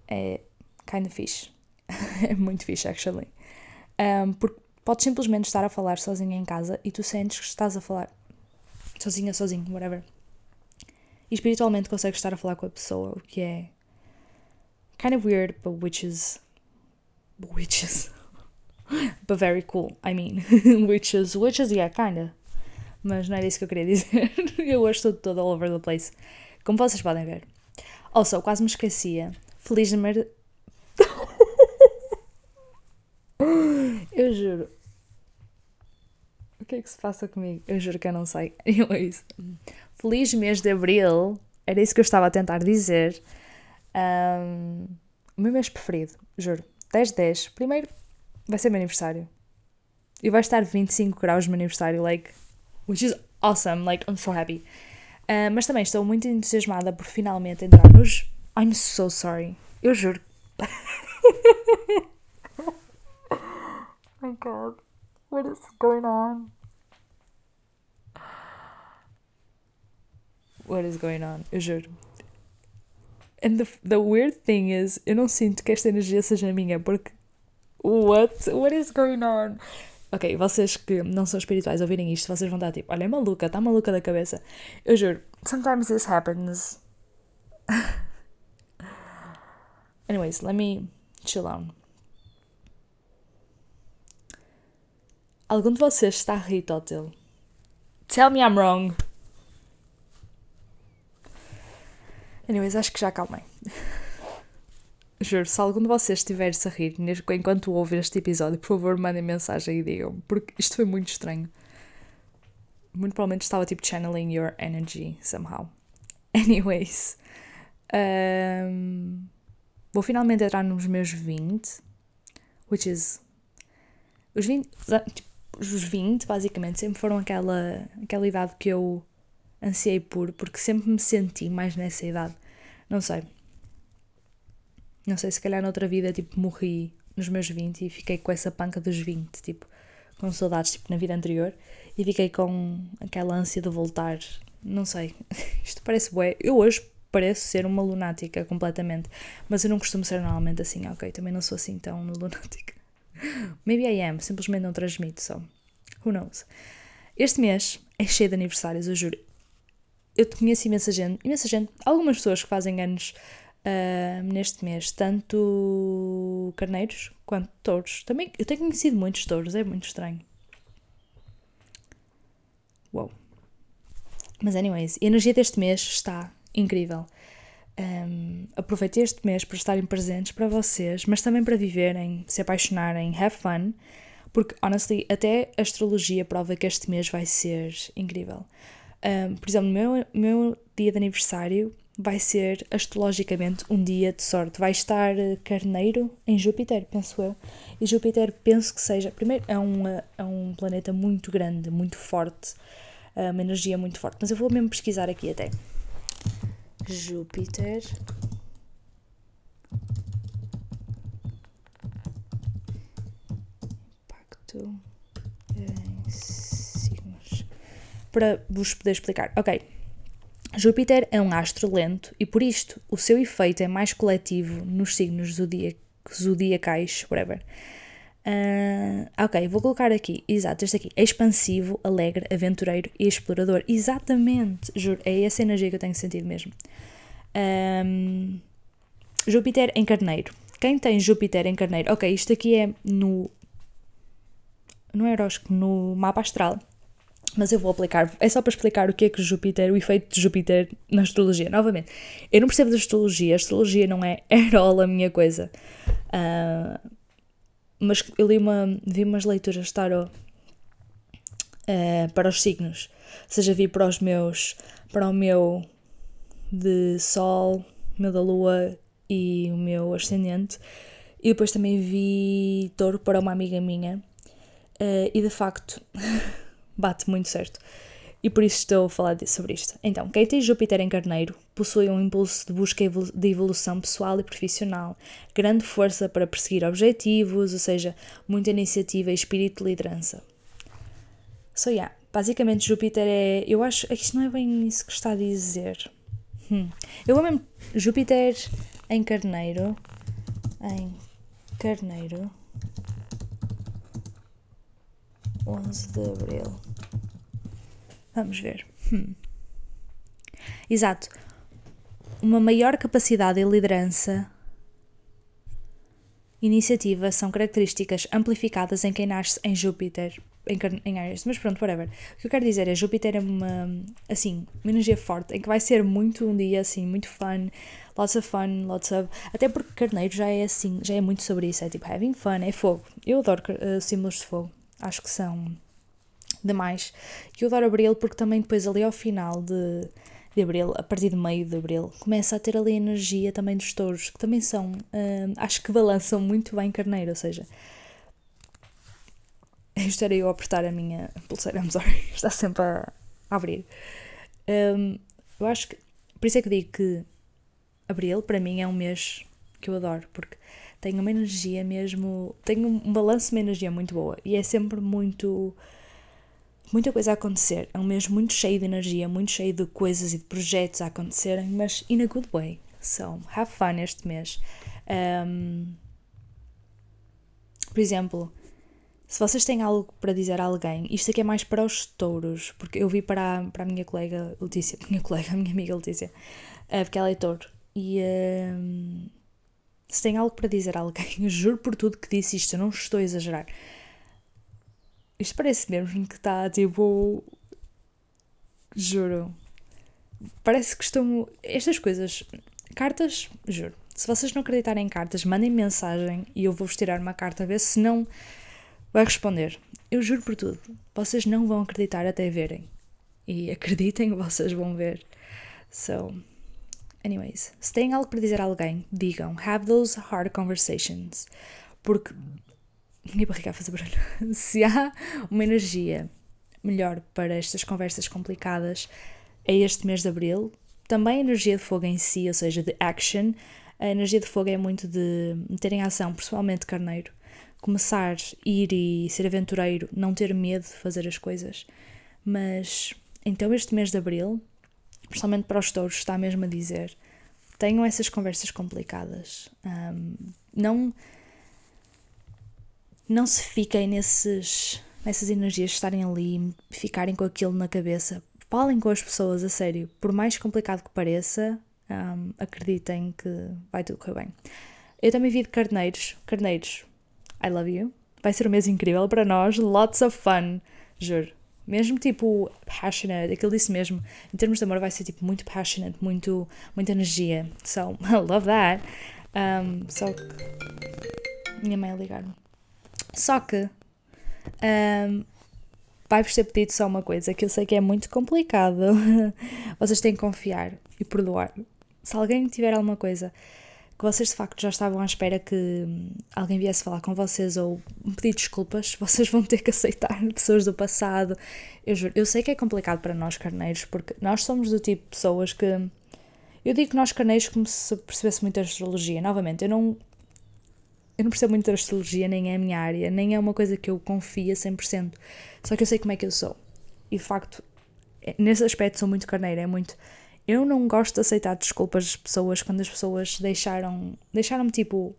é, kind of fixe. é muito fixe, actually. Um, porque podes simplesmente estar a falar sozinha em casa e tu sentes que estás a falar sozinha, sozinho, whatever. E espiritualmente consegues estar a falar com a pessoa, o que é kind of weird, but which is witches. But very cool, I mean. witches, witches, yeah, kinda. Mas não era isso que eu queria dizer. eu hoje estou toda all over the place. Como vocês podem ver. Also, quase me esquecia. Feliz de mer... eu juro. O que é que se passa comigo? Eu juro que eu não sei. É isso. Feliz mês de Abril. Era isso que eu estava a tentar dizer. Um, o meu mês preferido, juro. 10-10. Primeiro, vai ser meu aniversário. E vai estar 25 graus no meu aniversário, like, which is awesome, like, I'm so happy. Uh, mas também estou muito entusiasmada por finalmente entrar nos. I'm so sorry. Eu juro. oh my god. What is going on? What is going on? Eu juro. And the, the weird thing is, eu não sinto que esta energia seja minha, porque. What? What is going on? Ok, vocês que não são espirituais ouvirem isto, vocês vão estar tipo, olha, é maluca, está maluca da cabeça. Eu juro, sometimes this happens. Anyways, let me chill on. Algum de vocês está a rir, Totil? Tell me I'm wrong. Anyways, acho que já acalmei. Juro, se algum de vocês estiver-se a rir enquanto ouve este episódio, por favor, mandem mensagem e digam, porque isto foi muito estranho. Muito provavelmente estava tipo channeling your energy somehow. Anyways, um, vou finalmente entrar nos meus 20, which is. Os 20, tipo, os 20 basicamente sempre foram aquela, aquela idade que eu ansiei por, porque sempre me senti mais nessa idade. Não sei não sei, se calhar noutra vida, tipo, morri nos meus 20 e fiquei com essa panca dos 20, tipo, com saudades, tipo, na vida anterior. E fiquei com aquela ânsia de voltar. Não sei, isto parece bué. Eu hoje pareço ser uma lunática completamente, mas eu não costumo ser normalmente assim, ok? Também não sou assim tão lunática. Maybe I am, simplesmente não transmito só. Who knows? Este mês é cheio de aniversários, eu juro. Eu conheço imensa gente, imensa gente, algumas pessoas que fazem anos uh, neste mês, tanto carneiros quanto touros. Também eu tenho conhecido muitos touros, é muito estranho. Uou. Mas, anyways, a energia deste mês está incrível. Um, aproveitei este mês para estarem presentes para vocês, mas também para viverem, se apaixonarem, have fun, porque, honestly, até a astrologia prova que este mês vai ser incrível. Um, por exemplo, no meu, meu dia de aniversário, vai ser astrologicamente um dia de sorte. Vai estar eh, Carneiro em Júpiter, penso eu. E Júpiter penso que seja, primeiro, é, uma, é um planeta muito grande, muito forte, é uma energia muito forte. Mas eu vou mesmo pesquisar aqui até. Júpiter. Impacto em signos. Para vos poder explicar. Ok. Júpiter é um astro lento e por isto o seu efeito é mais coletivo nos signos zodiacais, whatever. Uh, ok, vou colocar aqui, exato, este aqui, expansivo, alegre, aventureiro e explorador. Exatamente, juro, é essa energia que eu tenho sentido mesmo. Um, Júpiter em carneiro. Quem tem Júpiter em carneiro? Ok, isto aqui é no. No horóscopo, no mapa astral mas eu vou aplicar, é só para explicar o que é que Júpiter, o efeito de Júpiter na astrologia. Novamente, eu não percebo de astrologia, a astrologia não é at all a minha coisa. Uh, mas eu li uma, vi umas leituras de tarot uh, para os signos. Ou seja, vi para os meus, para o meu de Sol, o meu da Lua e o meu ascendente. E depois também vi touro para uma amiga minha. Uh, e de facto. bate muito certo. E por isso estou a falar sobre isto. Então, quem tem Júpiter em Carneiro possui um impulso de busca de evolução pessoal e profissional, grande força para perseguir objetivos, ou seja, muita iniciativa e espírito de liderança. So, yeah, basicamente Júpiter é. Eu acho que isto não é bem isso que está a dizer. Hum. Eu mesmo. Júpiter em Carneiro. Em Carneiro. 11 de Abril. Vamos ver. Hum. Exato. Uma maior capacidade e liderança iniciativa são características amplificadas em quem nasce em Júpiter, em, em Aries. Mas pronto, whatever. O que eu quero dizer é Júpiter é uma, assim, uma energia forte, em que vai ser muito um dia, assim, muito fun, lots of fun, lots of... Até porque Carneiro já é assim, já é muito sobre isso, é tipo having fun, é fogo. Eu adoro uh, símbolos de fogo, acho que são demais. E eu adoro Abril porque também depois ali ao final de, de Abril, a partir do meio de Abril, começa a ter ali a energia também dos touros, que também são, hum, acho que balançam muito bem carneiro, ou seja, eu estarei eu a apertar a minha pulseira, I'm sorry, está sempre a, abrir. Um, eu acho que, por isso é que digo que Abril para mim é um mês que eu adoro, porque tem uma energia mesmo, tem um balanço de uma energia muito boa e é sempre muito muita coisa a acontecer. É um mês muito cheio de energia, muito cheio de coisas e de projetos a acontecerem, mas in a good way. So, have fun este mês. Um, por exemplo, se vocês têm algo para dizer a alguém, isto aqui é mais para os touros, porque eu vi para a, para a minha colega Letícia, minha colega, a minha amiga Letícia, uh, porque ela é touro, e uh, se tem algo para dizer a alguém, juro por tudo que disse isto, eu não estou a exagerar. Isto parece mesmo que está tipo. Juro. Parece que estou. Estas coisas. Cartas, juro. Se vocês não acreditarem em cartas, mandem mensagem e eu vou-vos tirar uma carta a ver se não vai responder. Eu juro por tudo. Vocês não vão acreditar até verem. E acreditem, vocês vão ver. So, anyways, se têm algo para dizer a alguém, digam. Have those hard conversations. Porque minha barriga a fazer barulho. Se há uma energia melhor para estas conversas complicadas, é este mês de abril. Também a energia de fogo em si, ou seja, de action. A energia de fogo é muito de meter em ação, principalmente carneiro. Começar, ir e ser aventureiro, não ter medo de fazer as coisas. Mas então este mês de abril, principalmente para os touros, está mesmo a dizer: tenham essas conversas complicadas. Um, não não se fiquem nesses, nessas energias estarem ali, ficarem com aquilo na cabeça. Falem com as pessoas a sério, por mais complicado que pareça, um, acreditem que vai tudo correr bem. Eu também vi de carneiros. Carneiros, I love you. Vai ser um mês incrível para nós, lots of fun, juro. Mesmo tipo passionate, aquilo disse mesmo, em termos de amor vai ser tipo muito passionate, muito, muita energia. So, I love that. Um, só que. Minha mãe ligar-me. Só que um, vai-vos ter pedido só uma coisa que eu sei que é muito complicado. vocês têm que confiar e perdoar. Se alguém tiver alguma coisa que vocês de facto já estavam à espera que alguém viesse falar com vocês ou pedir desculpas, vocês vão ter que aceitar pessoas do passado. Eu juro, eu sei que é complicado para nós carneiros, porque nós somos do tipo de pessoas que. Eu digo nós carneiros como se percebesse muito a astrologia. Novamente, eu não eu não percebo muito da astrologia, nem é a minha área, nem é uma coisa que eu confio a 100%. Só que eu sei como é que eu sou. E de facto, é, nesse aspecto sou muito carneira, é muito. Eu não gosto de aceitar desculpas das pessoas quando as pessoas deixaram. deixaram-me tipo.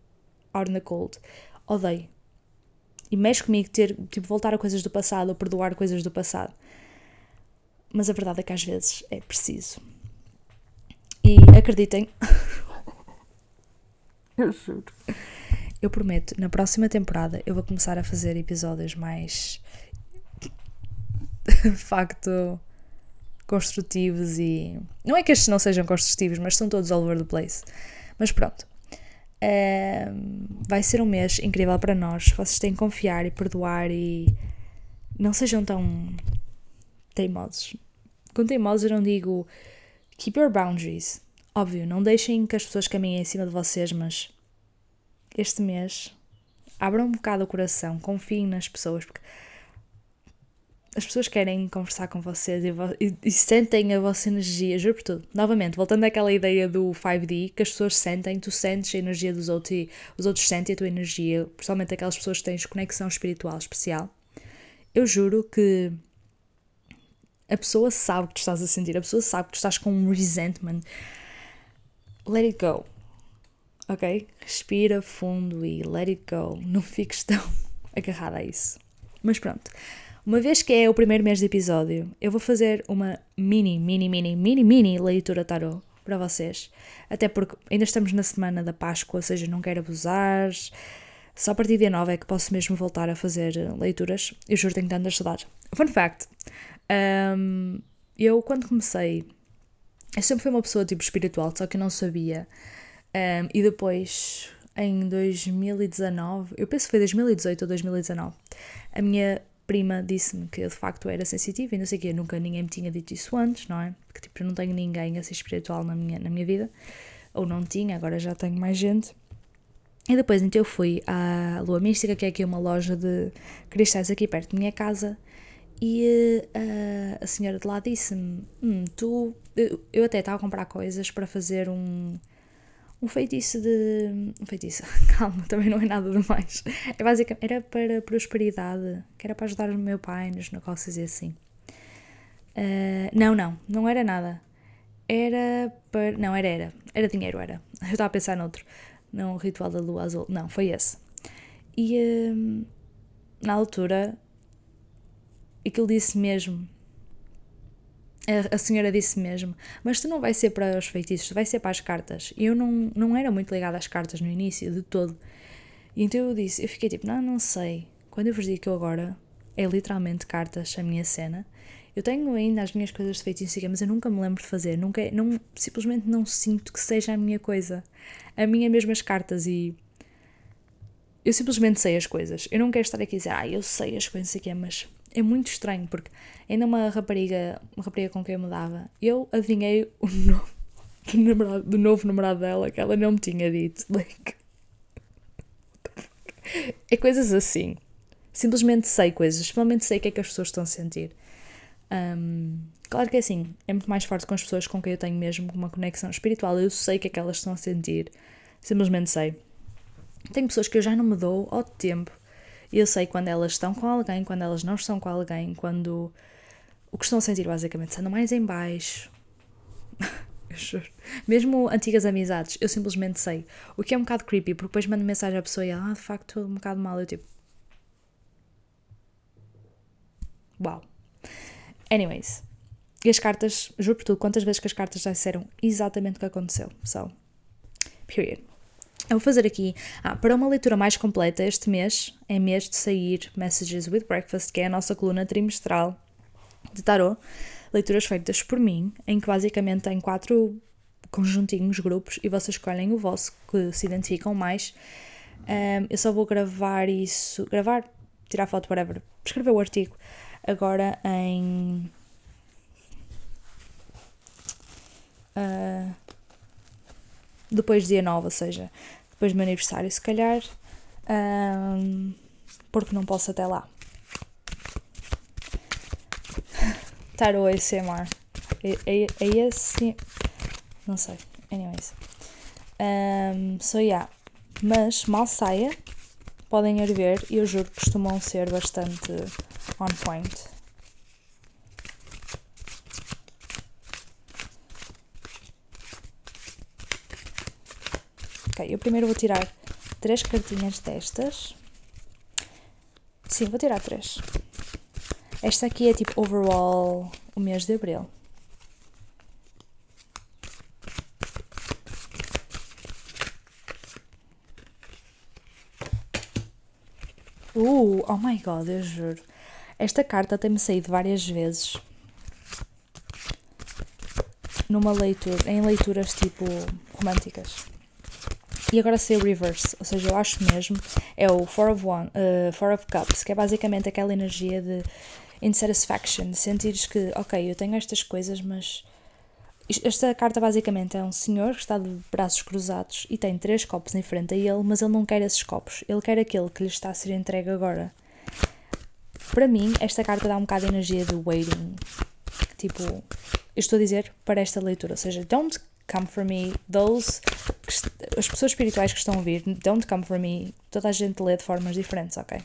out in the cold. Odeio. E mexe comigo ter. tipo, voltar a coisas do passado ou perdoar coisas do passado. Mas a verdade é que às vezes é preciso. E acreditem. eu juro eu prometo, na próxima temporada eu vou começar a fazer episódios mais. de facto. construtivos e. Não é que estes não sejam construtivos, mas são todos all over the place. Mas pronto. vai ser um mês incrível para nós. Vocês têm que confiar e perdoar e. não sejam tão. teimosos. Com teimosos eu não digo. keep your boundaries. Óbvio, não deixem que as pessoas caminhem em cima de vocês, mas este mês, abram um bocado o coração, confiem nas pessoas, porque as pessoas querem conversar com vocês e, e, e, sentem a vossa energia, juro por tudo. Novamente, voltando àquela ideia do 5D, que as pessoas sentem, tu sentes a energia dos outros e os outros sentem a tua energia, principalmente aquelas pessoas que tens conexão espiritual especial. Eu juro que a pessoa sabe que tu estás a sentir, a pessoa sabe que tu estás com um resentment. Let it go ok? Respira fundo e let it go. Não fiques tão agarrada a isso. Mas pronto. Uma vez que é o primeiro mês de episódio, eu vou fazer uma mini, mini, mini, mini, mini leitura tarot para vocês. Até porque ainda estamos na semana da Páscoa, ou seja, não quero abusar. Só a partir de dia 9 é que posso mesmo voltar a fazer leituras. Eu juro tenho tantas saudades. Fun fact: um, eu, quando comecei, eu sempre fui uma pessoa tipo espiritual, só que eu não sabia. Um, e depois, em 2019, eu penso que foi 2018 ou 2019, a minha prima disse-me que eu de facto era sensitiva e não sei o quê. Nunca ninguém me tinha dito isso antes, não é? Porque tipo, eu não tenho ninguém assim espiritual na minha, na minha vida. Ou não tinha, agora já tenho mais gente. E depois então eu fui à Lua Mística, que é aqui uma loja de cristais aqui perto da minha casa, e uh, a senhora de lá disse-me: hum, Tu. Eu, eu até estava a comprar coisas para fazer um. Um feitiço de. Um feitiço, calma, também não é nada demais. É basicamente. Era para prosperidade, que era para ajudar o meu pai nos negócios e assim. Uh, não, não, não era nada. Era para. Não, era, era. Era dinheiro, era. Eu estava a pensar noutro. Não, o ritual da lua azul. Não, foi esse. E uh, na altura aquilo disse mesmo. A, senhora disse mesmo, mas tu não vai ser para os feitiços, vai ser para as cartas. E eu não, não era muito ligada às cartas no início, de todo. E então eu disse, eu fiquei tipo, não, não sei. Quando eu vos digo que eu agora é literalmente cartas a minha cena, eu tenho ainda as minhas coisas de feitiço, mas eu nunca me lembro de fazer, nunca, não, simplesmente não sinto que seja a minha coisa. A minha é mesmo as cartas e eu simplesmente sei as coisas. Eu não quero estar aqui a dizer, ah, eu sei as coisas aqui, mas é muito estranho, porque ainda uma rapariga, uma rapariga com quem eu me dava, eu adivinhei o nome do, namorado, do novo namorado dela que ela não me tinha dito. Like, é coisas assim. Simplesmente sei coisas, simplesmente sei o que é que as pessoas estão a sentir. Um, claro que é assim, é muito mais forte com as pessoas com quem eu tenho mesmo uma conexão espiritual. Eu sei o que é que elas estão a sentir, simplesmente sei. Tenho pessoas que eu já não me dou ao tempo eu sei quando elas estão com alguém, quando elas não estão com alguém, quando o que estão a sentir basicamente sendo mais em baixo. eu juro. Mesmo antigas amizades, eu simplesmente sei. O que é um bocado creepy, porque depois mando mensagem à pessoa e ela, ah, de facto, estou um bocado mal. Eu tipo. Uau. Anyways. E as cartas, juro por tudo, quantas vezes que as cartas já disseram exatamente o que aconteceu. So, period. Eu vou fazer aqui, ah, para uma leitura mais completa, este mês é mês de sair Messages with Breakfast, que é a nossa coluna trimestral de tarot, leituras feitas por mim, em que basicamente tem quatro conjuntinhos, grupos, e vocês escolhem o vosso que se identificam mais. Um, eu só vou gravar isso, gravar, tirar foto, whatever, escrever o artigo agora em. Uh, depois do dia 9, ou seja, depois do meu aniversário, se calhar, um, porque não posso até lá. Tarot ASMR. Esse. Não sei. Anyways. Um, so, yeah. Mas mal saia, podem ir ver eu juro que costumam ser bastante on point. Ok, eu primeiro vou tirar três cartinhas destas. Sim, vou tirar três. Esta aqui é tipo overall o mês de abril. Uh, oh my god, eu juro. Esta carta tem-me saído várias vezes numa leitura, em leituras tipo românticas. E agora sei o reverse, ou seja, eu acho mesmo, é o Four of, One, uh, Four of Cups, que é basicamente aquela energia de insatisfaction, de sentires que, ok, eu tenho estas coisas, mas. Esta carta basicamente é um senhor que está de braços cruzados e tem três copos em frente a ele, mas ele não quer esses copos, ele quer aquele que lhe está a ser entregue agora. Para mim, esta carta dá um bocado de energia de waiting. Tipo, eu estou a dizer para esta leitura, ou seja, don't come for me. Those, as pessoas espirituais que estão a ouvir, don't come for me. Toda a gente lê de formas diferentes, ok?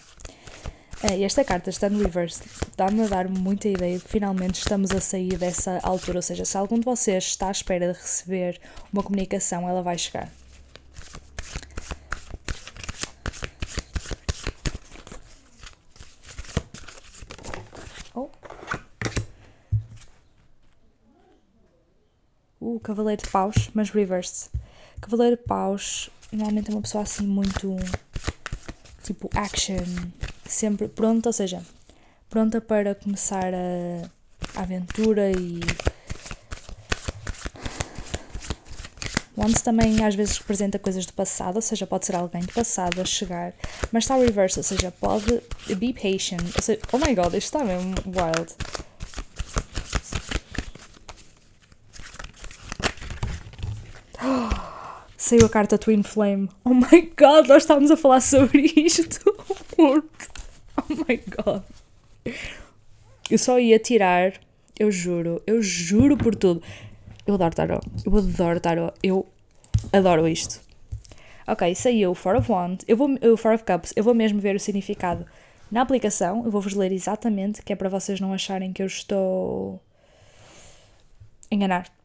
Uh, e esta carta está no reverse, dá-me a dar muita ideia de que finalmente estamos a sair dessa altura. Ou seja, se algum de vocês está à espera de receber uma comunicação, ela vai chegar. O Cavaleiro de Paus, mas reverse. Cavaleiro de Paus normalmente é uma pessoa assim muito tipo action, sempre pronta, ou seja, pronta para começar a, aventura e. Once também às vezes representa coisas do passado, ou seja, pode ser alguém do passado a chegar, mas está reverse, ou seja, pode be patient, ou seja, oh my god, isto está mesmo wild. Saiu a carta Twin Flame. Oh my god, nós estávamos a falar sobre isto. oh my god. Eu só ia tirar, eu juro, eu juro por tudo. Eu adoro tarot. Eu adoro tarot. Eu adoro isto. Ok, saiu Four of Wands. Eu vou, o Four of Cups. Eu vou mesmo ver o significado na aplicação. Eu vou-vos ler exatamente, que é para vocês não acharem que eu estou enganar.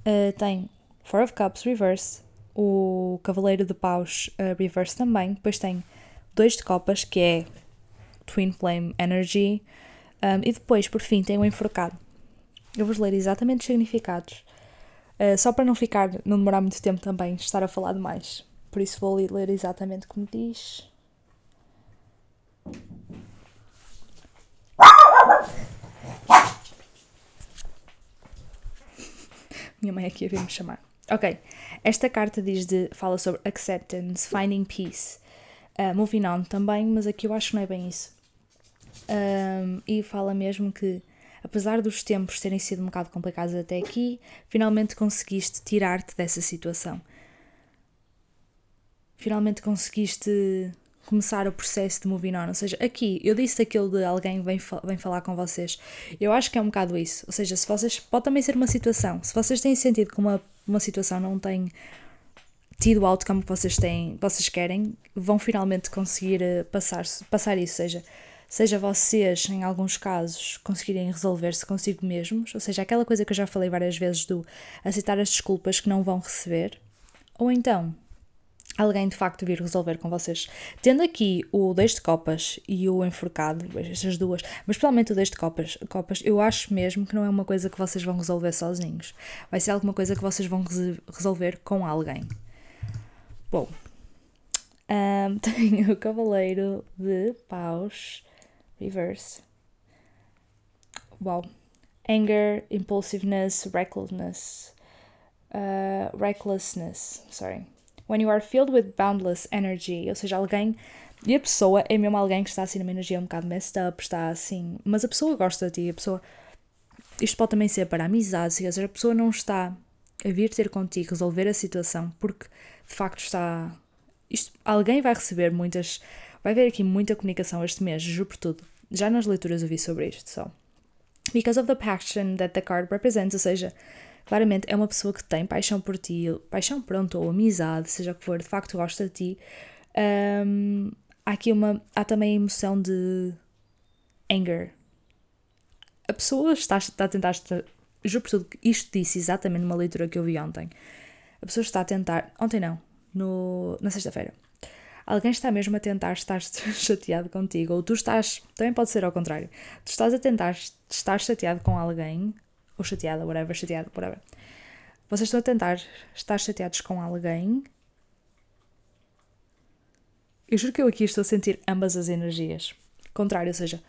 Uh, tem Four of Cups Reverse, o Cavaleiro de Paus uh, Reverse também. Depois tem dois de copas, que é Twin Flame Energy. Um, e depois, por fim, tem o enforcado. Eu vou ler exatamente os significados. Uh, só para não ficar, não demorar muito tempo também, estar a falar demais. Por isso vou ler exatamente como diz. Minha mãe aqui a vir me chamar. Ok, esta carta diz de, fala sobre acceptance, finding peace, uh, moving on também, mas aqui eu acho que não é bem isso. Um, e fala mesmo que, apesar dos tempos terem sido um bocado complicados até aqui, finalmente conseguiste tirar-te dessa situação. Finalmente conseguiste começar o processo de moving on. Ou seja, aqui eu disse aquilo de alguém vem, vem falar com vocês. Eu acho que é um bocado isso. Ou seja, se vocês. Pode também ser uma situação. Se vocês têm sentido que uma, uma situação não tem tido o outcome que vocês têm, vocês querem, vão finalmente conseguir eh, passar, passar isso. Ou seja, seja vocês, em alguns casos, conseguirem resolver-se consigo mesmos, ou seja, aquela coisa que eu já falei várias vezes do aceitar as desculpas que não vão receber, ou então alguém de facto vir resolver com vocês. Tendo aqui o 10 de copas e o enforcado, estas duas, mas principalmente o 10 de copas, copas, eu acho mesmo que não é uma coisa que vocês vão resolver sozinhos. Vai ser alguma coisa que vocês vão resolver com alguém. Bom, um, tenho o Cavaleiro de Paus Reverse. Uau. Anger, impulsiveness, recklessness. Uh, recklessness, sorry when you are filled with boundless energy, ou seja, alguém. E a pessoa é mesmo alguém que está assim numa energia um bocado messed up, está assim. Mas a pessoa gosta de ti, a pessoa. Isto pode também ser para amizades, ou seja, a pessoa não está a vir ter contigo, resolver a situação, porque de facto está. Isto, alguém vai receber muitas. Vai haver aqui muita comunicação este mês, juro por tudo. Já nas leituras eu vi sobre isto só. Because of the passion that the card represents, ou seja, claramente é uma pessoa que tem paixão por ti, paixão pronto, ou amizade, seja o que for, de facto gosta de ti. Um, há aqui uma. Há também a emoção de anger. A pessoa está, está a tentar. Juro por tudo que isto disse exatamente numa leitura que eu vi ontem. A pessoa está a tentar. Ontem não, no, na sexta-feira. Alguém está mesmo a tentar estar chateado contigo, ou tu estás. Também pode ser ao contrário. Tu estás a tentar estar chateado com alguém ou chateada, whatever, chateado, whatever. Vocês estão a tentar estar chateados com alguém. Eu juro que eu aqui estou a sentir ambas as energias. Contrário, ou seja,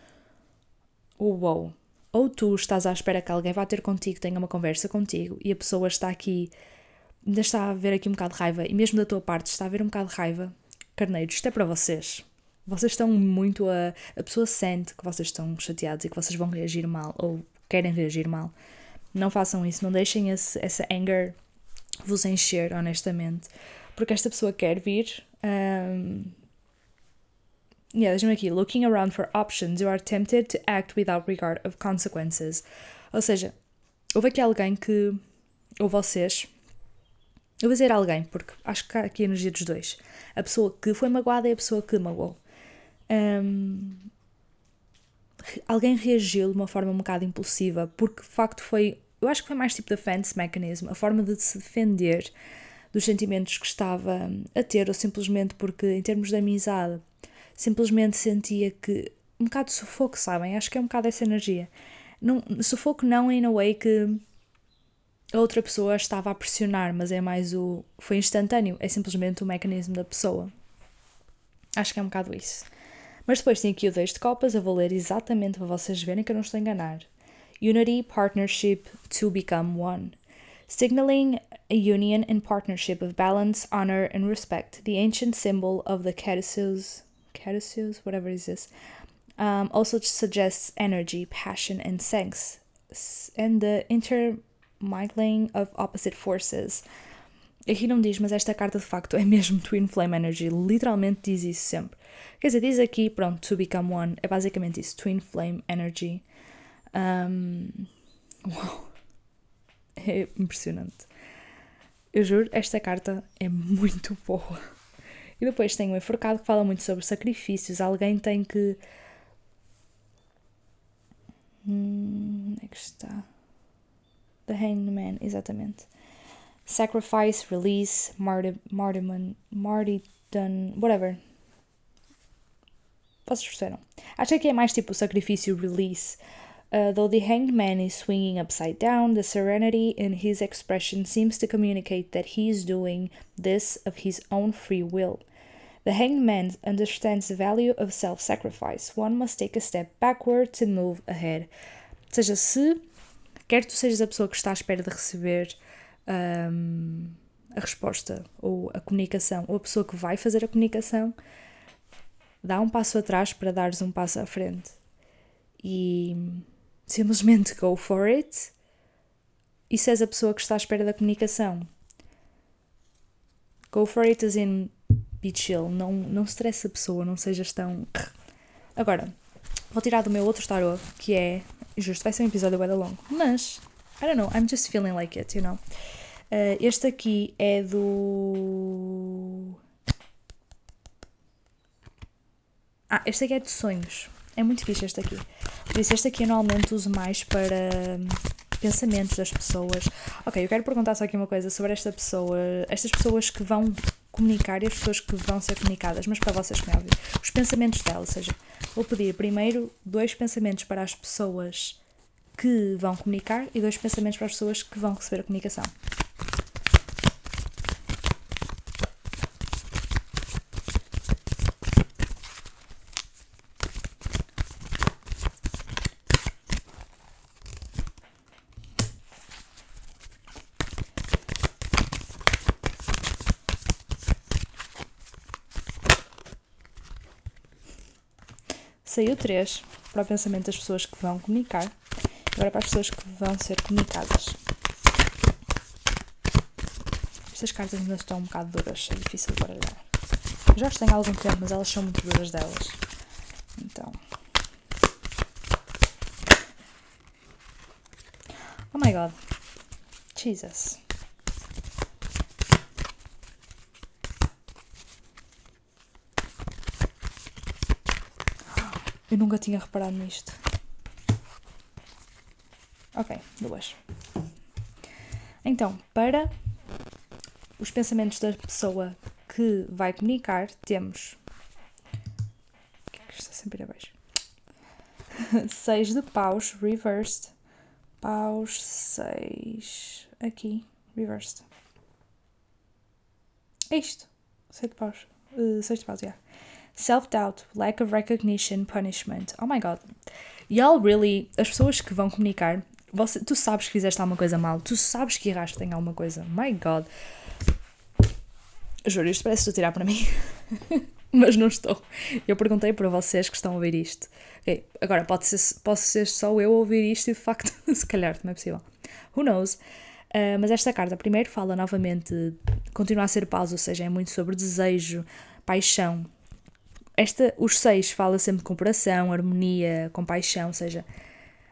o wow. Ou tu estás à espera que alguém vá ter contigo, tenha uma conversa contigo e a pessoa está aqui, ainda está a ver aqui um bocado de raiva e mesmo da tua parte está a ver um bocado de raiva. Carneiros, isto é para vocês. Vocês estão muito a. A pessoa sente que vocês estão chateados e que vocês vão reagir mal ou querem reagir mal. Não façam isso, não deixem esse, essa anger vos encher, honestamente. Porque esta pessoa quer vir. Um, yeah, deixa-me aqui. Looking around for options, you are tempted to act without regard of consequences. Ou seja, houve aqui alguém que. Ou vocês. Eu vou dizer alguém, porque acho que aqui a energia dos dois. A pessoa que foi magoada e a pessoa que magoou. Um, alguém reagiu de uma forma um bocado impulsiva, porque de facto foi, eu acho que foi mais tipo defense mechanism, a forma de se defender dos sentimentos que estava a ter, ou simplesmente porque, em termos de amizade, simplesmente sentia que um bocado de sufoco, sabem? Acho que é um bocado essa energia. Não, sufoco não in a way que a outra pessoa estava a pressionar, mas é mais o. Foi instantâneo, é simplesmente o mecanismo da pessoa. Acho que é um bocado isso. Mas depois tem aqui o 10 de copas, vou ler exatamente para vocês verem que eu não estou a enganar. Unity, partnership, to become one. Signaling a union and partnership of balance, honor, and respect, the ancient symbol of the Caduceus, Caduceus, whatever is this, um, also suggests energy, passion, and sex, and the intermingling of opposite forces. Aqui não diz, mas esta carta de facto é mesmo Twin Flame Energy, literalmente diz isso sempre. Quer dizer, diz aqui, pronto, To Become One, é basicamente isso, Twin Flame Energy. Um, uau, é impressionante. Eu juro, esta carta é muito boa. E depois tem o enforcado que fala muito sobre sacrifícios. Alguém tem que. Hum, onde é que está? The Hanged Man, exatamente. Sacrifice, Release, Martyrdom, Martyrdom, whatever. Vocês perceberam? Acho que é mais tipo sacrifício, release. Uh, though the hanged man is swinging upside down, the serenity in his expression seems to communicate that he is doing this of his own free will. The hanged man understands the value of self sacrifice. One must take a step backward to move ahead. Ou seja, se quer tu sejas a pessoa que está à espera de receber um, a resposta ou a comunicação, ou a pessoa que vai fazer a comunicação, dá um passo atrás para dares um passo à frente. E simplesmente go for it. E se és a pessoa que está à espera da comunicação, go for it as in be chill. Não, não stresse a pessoa, não sejas tão. Agora, vou tirar do meu outro tarot, que é. Justo, vai ser um episódio bem longo, mas I don't know, I'm just feeling like it, you know. Uh, este aqui é do. Ah, este aqui é de sonhos. É muito fixe este aqui. Por isso, este aqui normalmente uso mais para hum, pensamentos das pessoas. Ok, eu quero perguntar só aqui uma coisa sobre esta pessoa, estas pessoas que vão comunicar e as pessoas que vão ser comunicadas, mas para vocês que me ouvem, os pensamentos dela, ou seja, vou pedir primeiro dois pensamentos para as pessoas que vão comunicar e dois pensamentos para as pessoas que vão receber a comunicação. Saiu 3 para o pensamento das pessoas que vão comunicar Agora para as pessoas que vão ser comunicadas. Estas cartas ainda estão um bocado duras, é difícil de baralhar. Já as tenho há algum tempo, mas elas são muito duras delas. Então. Oh my god. Jesus. Eu nunca tinha reparado nisto. Ok, duas. Então, para os pensamentos da pessoa que vai comunicar, temos. O que é que está sempre abaixo? seis de paus, reversed. Paus, seis. Aqui, reversed. É isto. Sete paus. Uh, de paus, yeah. Self-doubt, lack of recognition, punishment. Oh my god. Y'all really. As pessoas que vão comunicar você, tu sabes que fizeste alguma coisa mal, tu sabes que erraste em alguma coisa. My God. Juro, isto parece tu tirar para mim. Mas não estou. Eu perguntei para vocês que estão a ouvir isto. Okay, agora, pode ser, posso ser só eu a ouvir isto e de facto, se calhar, não é possível. Who knows? Uh, mas esta carta, primeiro, fala novamente, continua a ser pausa, ou seja, é muito sobre desejo, paixão. Esta, os seis fala sempre de comparação, harmonia, compaixão, ou seja,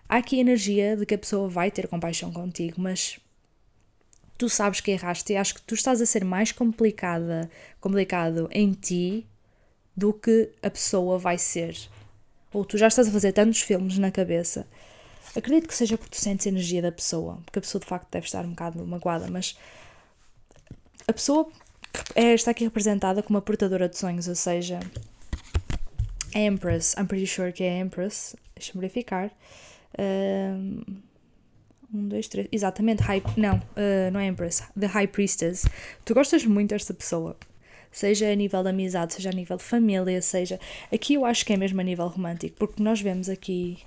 há aqui energia de que a pessoa vai ter compaixão contigo, mas tu sabes que erraste e acho que tu estás a ser mais complicada, complicado em ti do que a pessoa vai ser. Ou tu já estás a fazer tantos filmes na cabeça. Acredito que seja porque tu sentes a energia da pessoa, porque a pessoa de facto deve estar um bocado magoada, mas a pessoa é, está aqui representada como uma portadora de sonhos, ou seja, Empress, I'm pretty sure que é Empress, deixa-me verificar. Um, Um, dois, três. Exatamente, High. Não, uh, não é Empress. The High Priestess. Tu gostas muito desta pessoa. Seja a nível de amizade, seja a nível de família, seja. Aqui eu acho que é mesmo a nível romântico, porque nós vemos aqui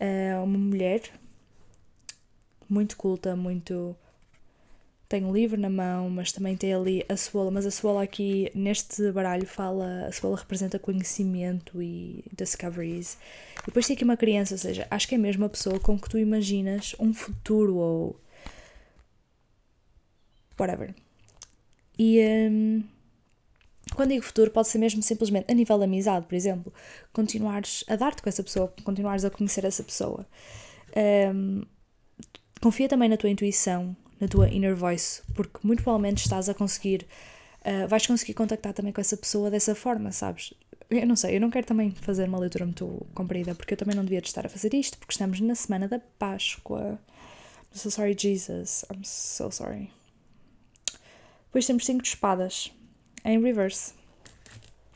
uh, uma mulher muito culta, muito tem um livro na mão, mas também tem ali a Suola, mas a Suola aqui neste baralho fala, a Suola representa conhecimento e discoveries. E depois tem aqui uma criança, ou seja, acho que é mesmo a pessoa com que tu imaginas um futuro ou whatever. E um, quando digo futuro, pode ser mesmo simplesmente a nível de amizade, por exemplo, continuares a dar-te com essa pessoa, continuares a conhecer essa pessoa. Um, confia também na tua intuição, na tua inner voice, porque muito provavelmente estás a conseguir, uh, vais conseguir contactar também com essa pessoa dessa forma, sabes? Eu não sei, eu não quero também fazer uma leitura muito comprida, porque eu também não devia estar a fazer isto, porque estamos na semana da Páscoa. I'm so sorry, Jesus. I'm so sorry. Depois temos cinco de espadas, em reverse.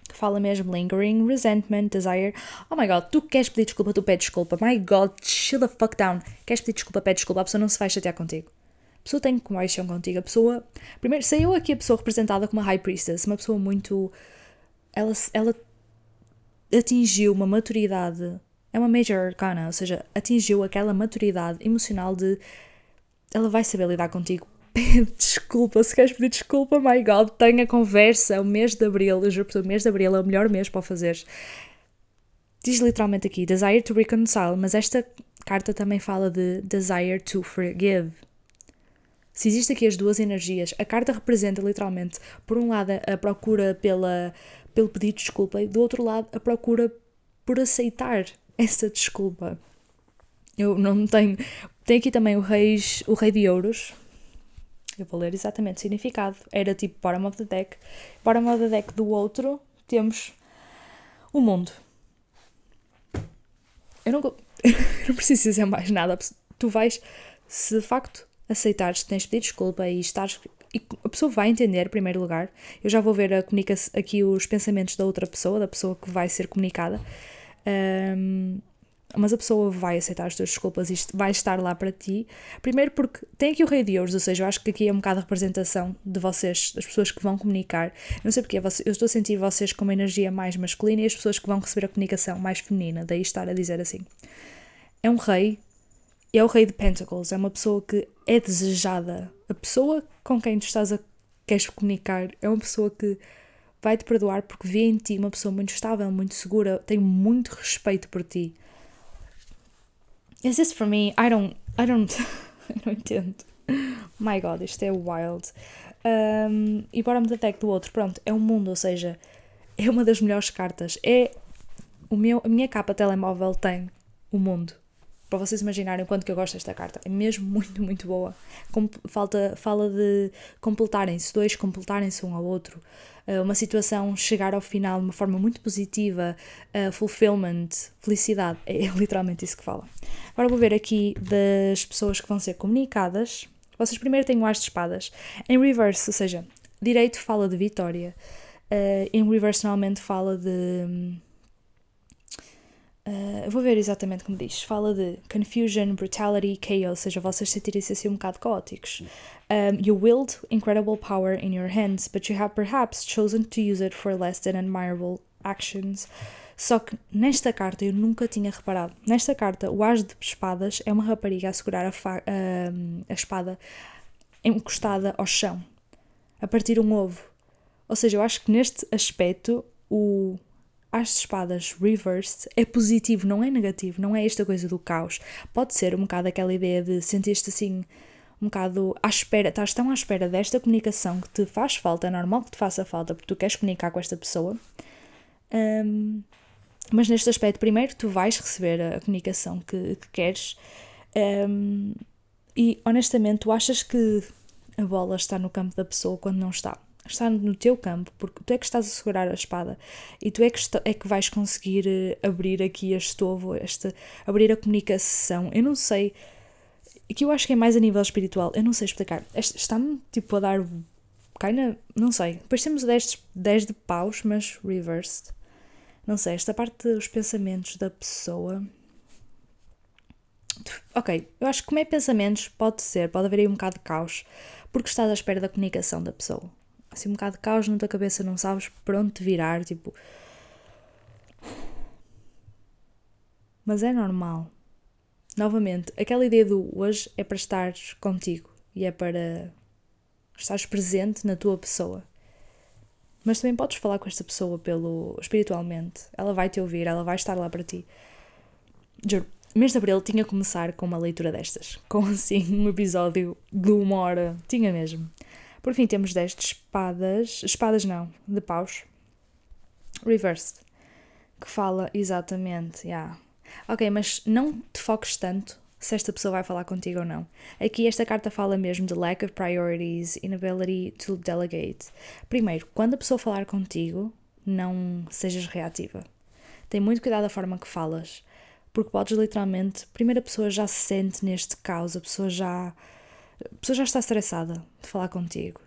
Que fala mesmo lingering, resentment, desire. Oh my god, tu queres pedir desculpa, tu pedes desculpa. My god, chill the fuck down. Queres pedir desculpa, pede desculpa. A pessoa não se vai chatear contigo. A pessoa tem compaixão contigo. A pessoa. Primeiro, saiu aqui a pessoa representada como uma High Priestess, uma pessoa muito. Ela, ela atingiu uma maturidade. É uma Major Arcana, ou seja, atingiu aquela maturidade emocional de. Ela vai saber lidar contigo. Desculpa, se queres pedir desculpa, my God, tenha conversa. O mês de abril, eu juro por o mês de abril é o melhor mês para o. Diz literalmente aqui: Desire to reconcile, mas esta carta também fala de Desire to forgive. Se existem aqui as duas energias, a carta representa literalmente, por um lado, a procura pela, pelo pedido de desculpa e do outro lado, a procura por aceitar essa desculpa. Eu não tenho. Tem aqui também o, reis, o Rei de Ouros. Eu vou ler exatamente o significado. Era tipo bottom of the deck. Bottom of the deck do outro temos o mundo. Eu não, eu não preciso dizer mais nada. Tu vais, se de facto aceitares que tens de pedir desculpa e estás. E a pessoa vai entender, em primeiro lugar. Eu já vou ver a comunica aqui os pensamentos da outra pessoa, da pessoa que vai ser comunicada. Um, mas a pessoa vai aceitar as tuas desculpas e vai estar lá para ti. Primeiro porque tem aqui o Rei de Ouros, ou seja, eu acho que aqui é um bocado a representação de vocês, das pessoas que vão comunicar. Não sei porque, eu estou a sentir vocês com uma energia mais masculina e as pessoas que vão receber a comunicação mais feminina, daí estar a dizer assim. É um rei é o rei de Pentacles, é uma pessoa que é desejada. A pessoa com quem tu estás a queres comunicar é uma pessoa que vai te perdoar porque vê em ti uma pessoa muito estável, muito segura, tem muito respeito por ti. Is this for me? I don't. I don't. Não entendo. My God, isto é wild. Um, e bora-me da deck do outro. Pronto, é um mundo, ou seja, é uma das melhores cartas. É. O meu, a minha capa telemóvel tem o mundo para vocês imaginarem o quanto que eu gosto desta carta. É mesmo muito, muito boa. Com, falta, fala de completarem-se, dois completarem-se um ao outro. Uh, uma situação chegar ao final de uma forma muito positiva, uh, fulfillment, felicidade. É, literalmente isso que fala. Agora vou ver aqui das pessoas que vão ser comunicadas. Vocês primeiro têm o As de Espadas. Em reverse, ou seja, direito fala de vitória. Uh, em reverse normalmente fala de hum, Uh, vou ver exatamente como diz. Fala de confusion, brutality, chaos, ou seja, vocês sentirem-se assim um bocado caóticos. Um, you wield incredible power in your hands, but you have perhaps chosen to use it for less than admirable actions. Só que nesta carta eu nunca tinha reparado. Nesta carta, o As de Espadas é uma rapariga a segurar a, a, a espada encostada ao chão, a partir um ovo. Ou seja, eu acho que neste aspecto o as espadas reversed é positivo, não é negativo, não é esta coisa do caos. Pode ser um bocado aquela ideia de sentir-te assim, um bocado à espera, estás tão à espera desta comunicação que te faz falta, é normal que te faça falta porque tu queres comunicar com esta pessoa. Um, mas neste aspecto, primeiro tu vais receber a comunicação que, que queres um, e honestamente tu achas que a bola está no campo da pessoa quando não está está no teu campo, porque tu é que estás a segurar a espada e tu é que, é que vais conseguir eh, abrir aqui este ovo, este, abrir a comunicação. Eu não sei, que eu acho que é mais a nível espiritual, eu não sei explicar. Está-me tipo a dar. Kinda, não sei. Depois temos 10, 10 de paus, mas reversed. Não sei, esta parte dos pensamentos da pessoa Ok, eu acho que comer pensamentos pode ser, pode haver aí um bocado de caos, porque estás à espera da comunicação da pessoa. Assim, um bocado de caos na tua cabeça, não sabes para onde te virar, tipo. Mas é normal. Novamente, aquela ideia do hoje é para estares contigo e é para estares presente na tua pessoa. Mas também podes falar com esta pessoa pelo espiritualmente. Ela vai te ouvir, ela vai estar lá para ti. Juro, mês de abril tinha que começar com uma leitura destas. Com assim um episódio de uma hora. Tinha mesmo. Por fim, temos 10 de espadas. Espadas não, de paus. Reversed. Que fala exatamente. Yeah. Ok, mas não te foques tanto se esta pessoa vai falar contigo ou não. Aqui esta carta fala mesmo de lack of priorities, inability to delegate. Primeiro, quando a pessoa falar contigo, não sejas reativa. Tem muito cuidado da forma que falas, porque podes literalmente, primeiro a pessoa já se sente neste caos, a pessoa já a pessoa já está estressada de falar contigo.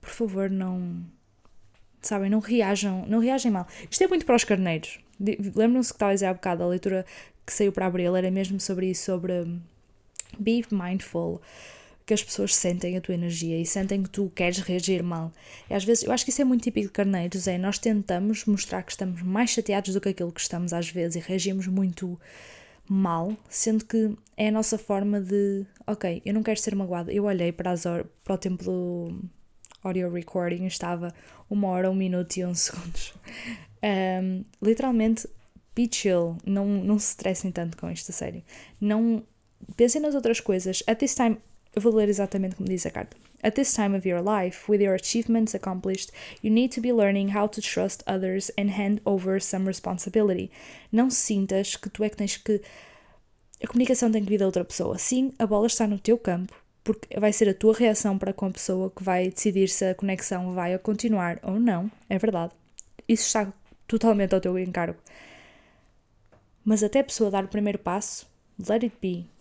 Por favor, não sabem, não reajam, não reagem mal. Isto é muito para os carneiros. Lembram-se que dizer há bocado, a leitura que saiu para abril era mesmo sobre isso, sobre um, be mindful, que as pessoas sentem a tua energia e sentem que tu queres reagir mal. E às vezes, eu acho que isso é muito típico de carneiros, é nós tentamos mostrar que estamos mais chateados do que aquilo que estamos às vezes e reagimos muito mal, sendo que é a nossa forma de, ok, eu não quero ser magoada. Eu olhei para, as para o tempo do audio recording, estava uma hora, um minuto e um segundos. Um, literalmente, be chill, não, não se estressem tanto com isto, a sério. Não pensem nas outras coisas. At this time, eu vou ler exatamente como diz a carta. At this time of your life, with your achievements accomplished, you need to be learning how to trust others and hand over some responsibility. Não sintas que tu é que tens que. A comunicação tem que vir da outra pessoa. Sim, a bola está no teu campo, porque vai ser a tua reação para com a pessoa que vai decidir se a conexão vai continuar ou não. É verdade. Isso está totalmente ao teu encargo. Mas até a pessoa dar o primeiro passo, let it be.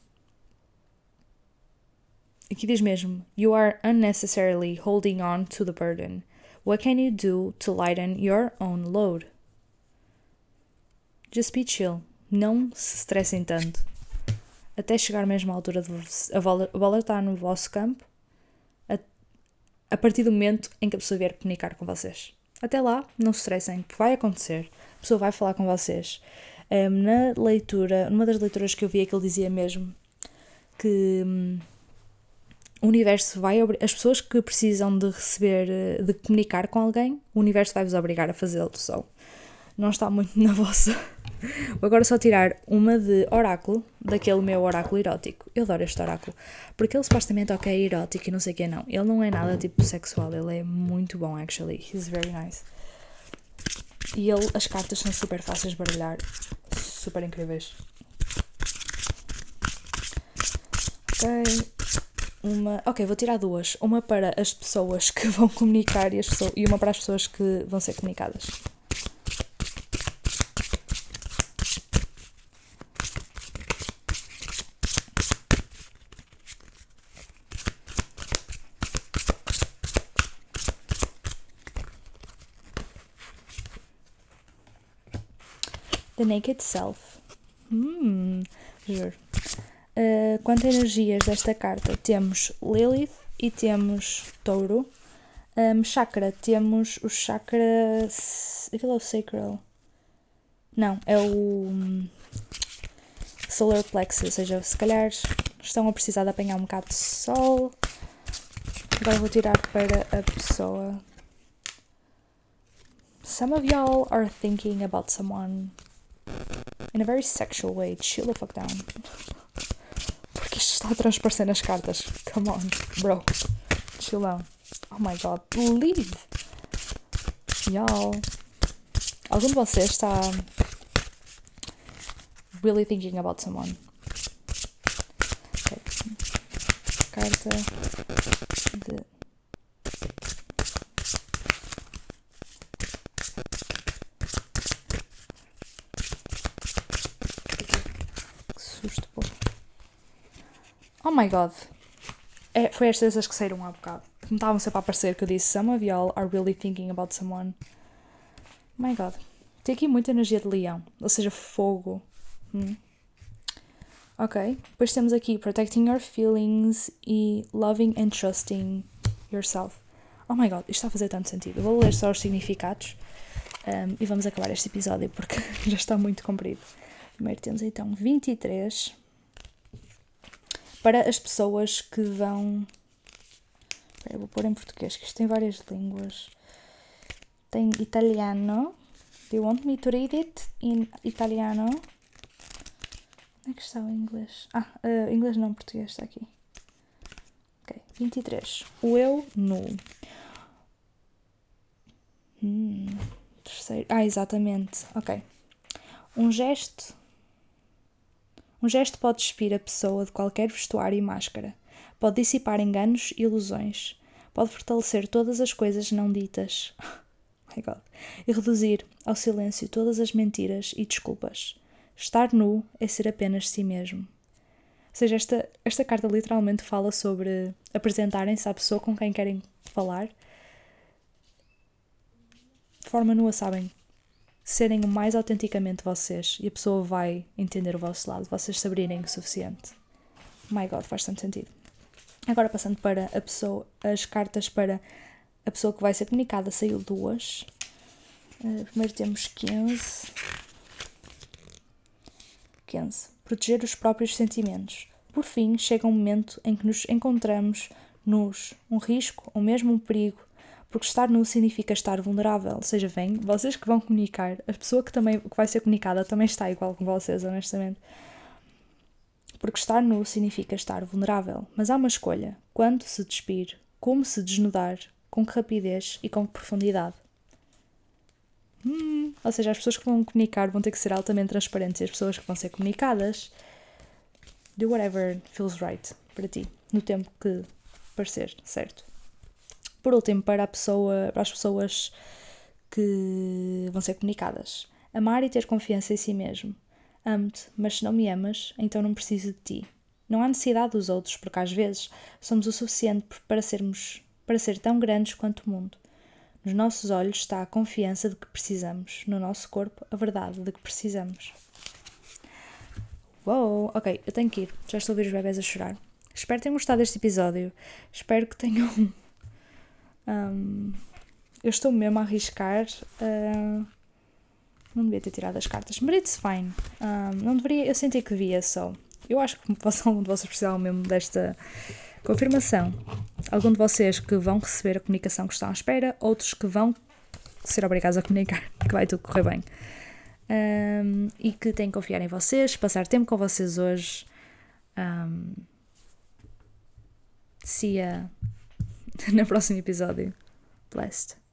Aqui diz mesmo: You are unnecessarily holding on to the burden. What can you do to lighten your own load? Just be chill. Não se estressem tanto. Até chegar mesmo à altura de a bola, a bola está no vosso campo. A, a partir do momento em que a pessoa vier comunicar com vocês. Até lá, não se estressem, vai acontecer. A pessoa vai falar com vocês. Um, na leitura, numa das leituras que eu vi, é que ele dizia mesmo que um, o universo vai as pessoas que precisam de receber, de comunicar com alguém, o universo vai vos obrigar a fazê-lo só. Não está muito na vossa. Vou agora só tirar uma de oráculo, daquele meu oráculo erótico. Eu adoro este oráculo, porque ele supostamente ok, é erótico e não sei o que não. Ele não é nada tipo sexual, ele é muito bom, actually. He's very nice. E ele, as cartas são super fáceis de baralhar, super incríveis. Ok. Uma, ok, vou tirar duas. Uma para as pessoas que vão comunicar e, as pessoas, e uma para as pessoas que vão ser comunicadas. The Naked Self. Hum, juro. Uh, quanto a energias desta carta, temos Lilith e temos Touro. Um, chakra, temos o chakra. Aquilo é o Sacral. Não, é o hum, Solar Plexus, ou seja, se calhar estão a precisar de apanhar um bocado de sol. Agora vou tirar para a pessoa. Some of y'all are thinking about someone in a very sexual way. Chill the fuck down. Está a transparecer nas cartas. Come on, bro. Chill down. Oh my god, leave! Y'all. Algum de vocês está really thinking about someone? Okay. Carta de Oh my god. É, foi estas que saíram há bocado. Que me estavam sempre a aparecer que eu disse Some of y'all are really thinking about someone. My god. Tem aqui muita energia de leão. Ou seja, fogo. Hum. Ok? Depois temos aqui protecting your feelings e loving and trusting yourself. Oh my god, isto está a fazer tanto sentido. Eu vou ler só os significados um, e vamos acabar este episódio porque já está muito comprido. Primeiro temos então 23 para as pessoas que vão. Vou pôr em português, que isto tem várias línguas. Tem italiano. Do you want me to read it in italiano? Onde é que está o inglês? Ah, uh, inglês não, português está aqui. Ok, 23. O eu nu. Hum, terceiro. Ah, exatamente. Ok. Um gesto. Um gesto pode despir a pessoa de qualquer vestuário e máscara. Pode dissipar enganos e ilusões. Pode fortalecer todas as coisas não ditas. Oh God. E reduzir ao silêncio todas as mentiras e desculpas. Estar nu é ser apenas si mesmo. Ou seja, esta, esta carta literalmente fala sobre apresentarem-se à pessoa com quem querem falar de forma nua, sabem? Serem o mais autenticamente vocês e a pessoa vai entender o vosso lado, vocês se abrirem o suficiente. My God, faz tanto sentido. Agora passando para a pessoa, as cartas para a pessoa que vai ser comunicada, saiu duas. Uh, primeiro temos 15. 15. Proteger os próprios sentimentos. Por fim, chega um momento em que nos encontramos nos um risco ou mesmo um perigo porque estar nu significa estar vulnerável. Ou seja, vem, vocês que vão comunicar, a pessoa que, também, que vai ser comunicada também está igual com vocês, honestamente. Porque estar nu significa estar vulnerável. Mas há uma escolha: quando se despir, como se desnudar, com que rapidez e com que profundidade. Hum, ou seja, as pessoas que vão comunicar vão ter que ser altamente transparentes e as pessoas que vão ser comunicadas do whatever feels right para ti, no tempo que parecer certo. Por último, para, pessoa, para as pessoas que vão ser comunicadas. Amar e ter confiança em si mesmo. Amo-te, mas se não me amas, então não preciso de ti. Não há necessidade dos outros, porque às vezes somos o suficiente para sermos para ser tão grandes quanto o mundo. Nos nossos olhos está a confiança de que precisamos, no nosso corpo a verdade de que precisamos. Uou, ok, eu tenho que ir. Já estou a ouvir os bebés a chorar. Espero que tenham gostado deste episódio. Espero que tenham um, eu estou mesmo a arriscar. Uh, não devia ter tirado as cartas, mas it's fine. Um, não deveria, eu senti que devia só. Eu acho que algum de vocês precisavam mesmo desta confirmação. Algum de vocês que vão receber a comunicação que estão à espera, outros que vão ser obrigados a comunicar, que vai tudo correr bem. Um, e que têm que confiar em vocês, passar tempo com vocês hoje. Um, see no próximo episódio. Blessed.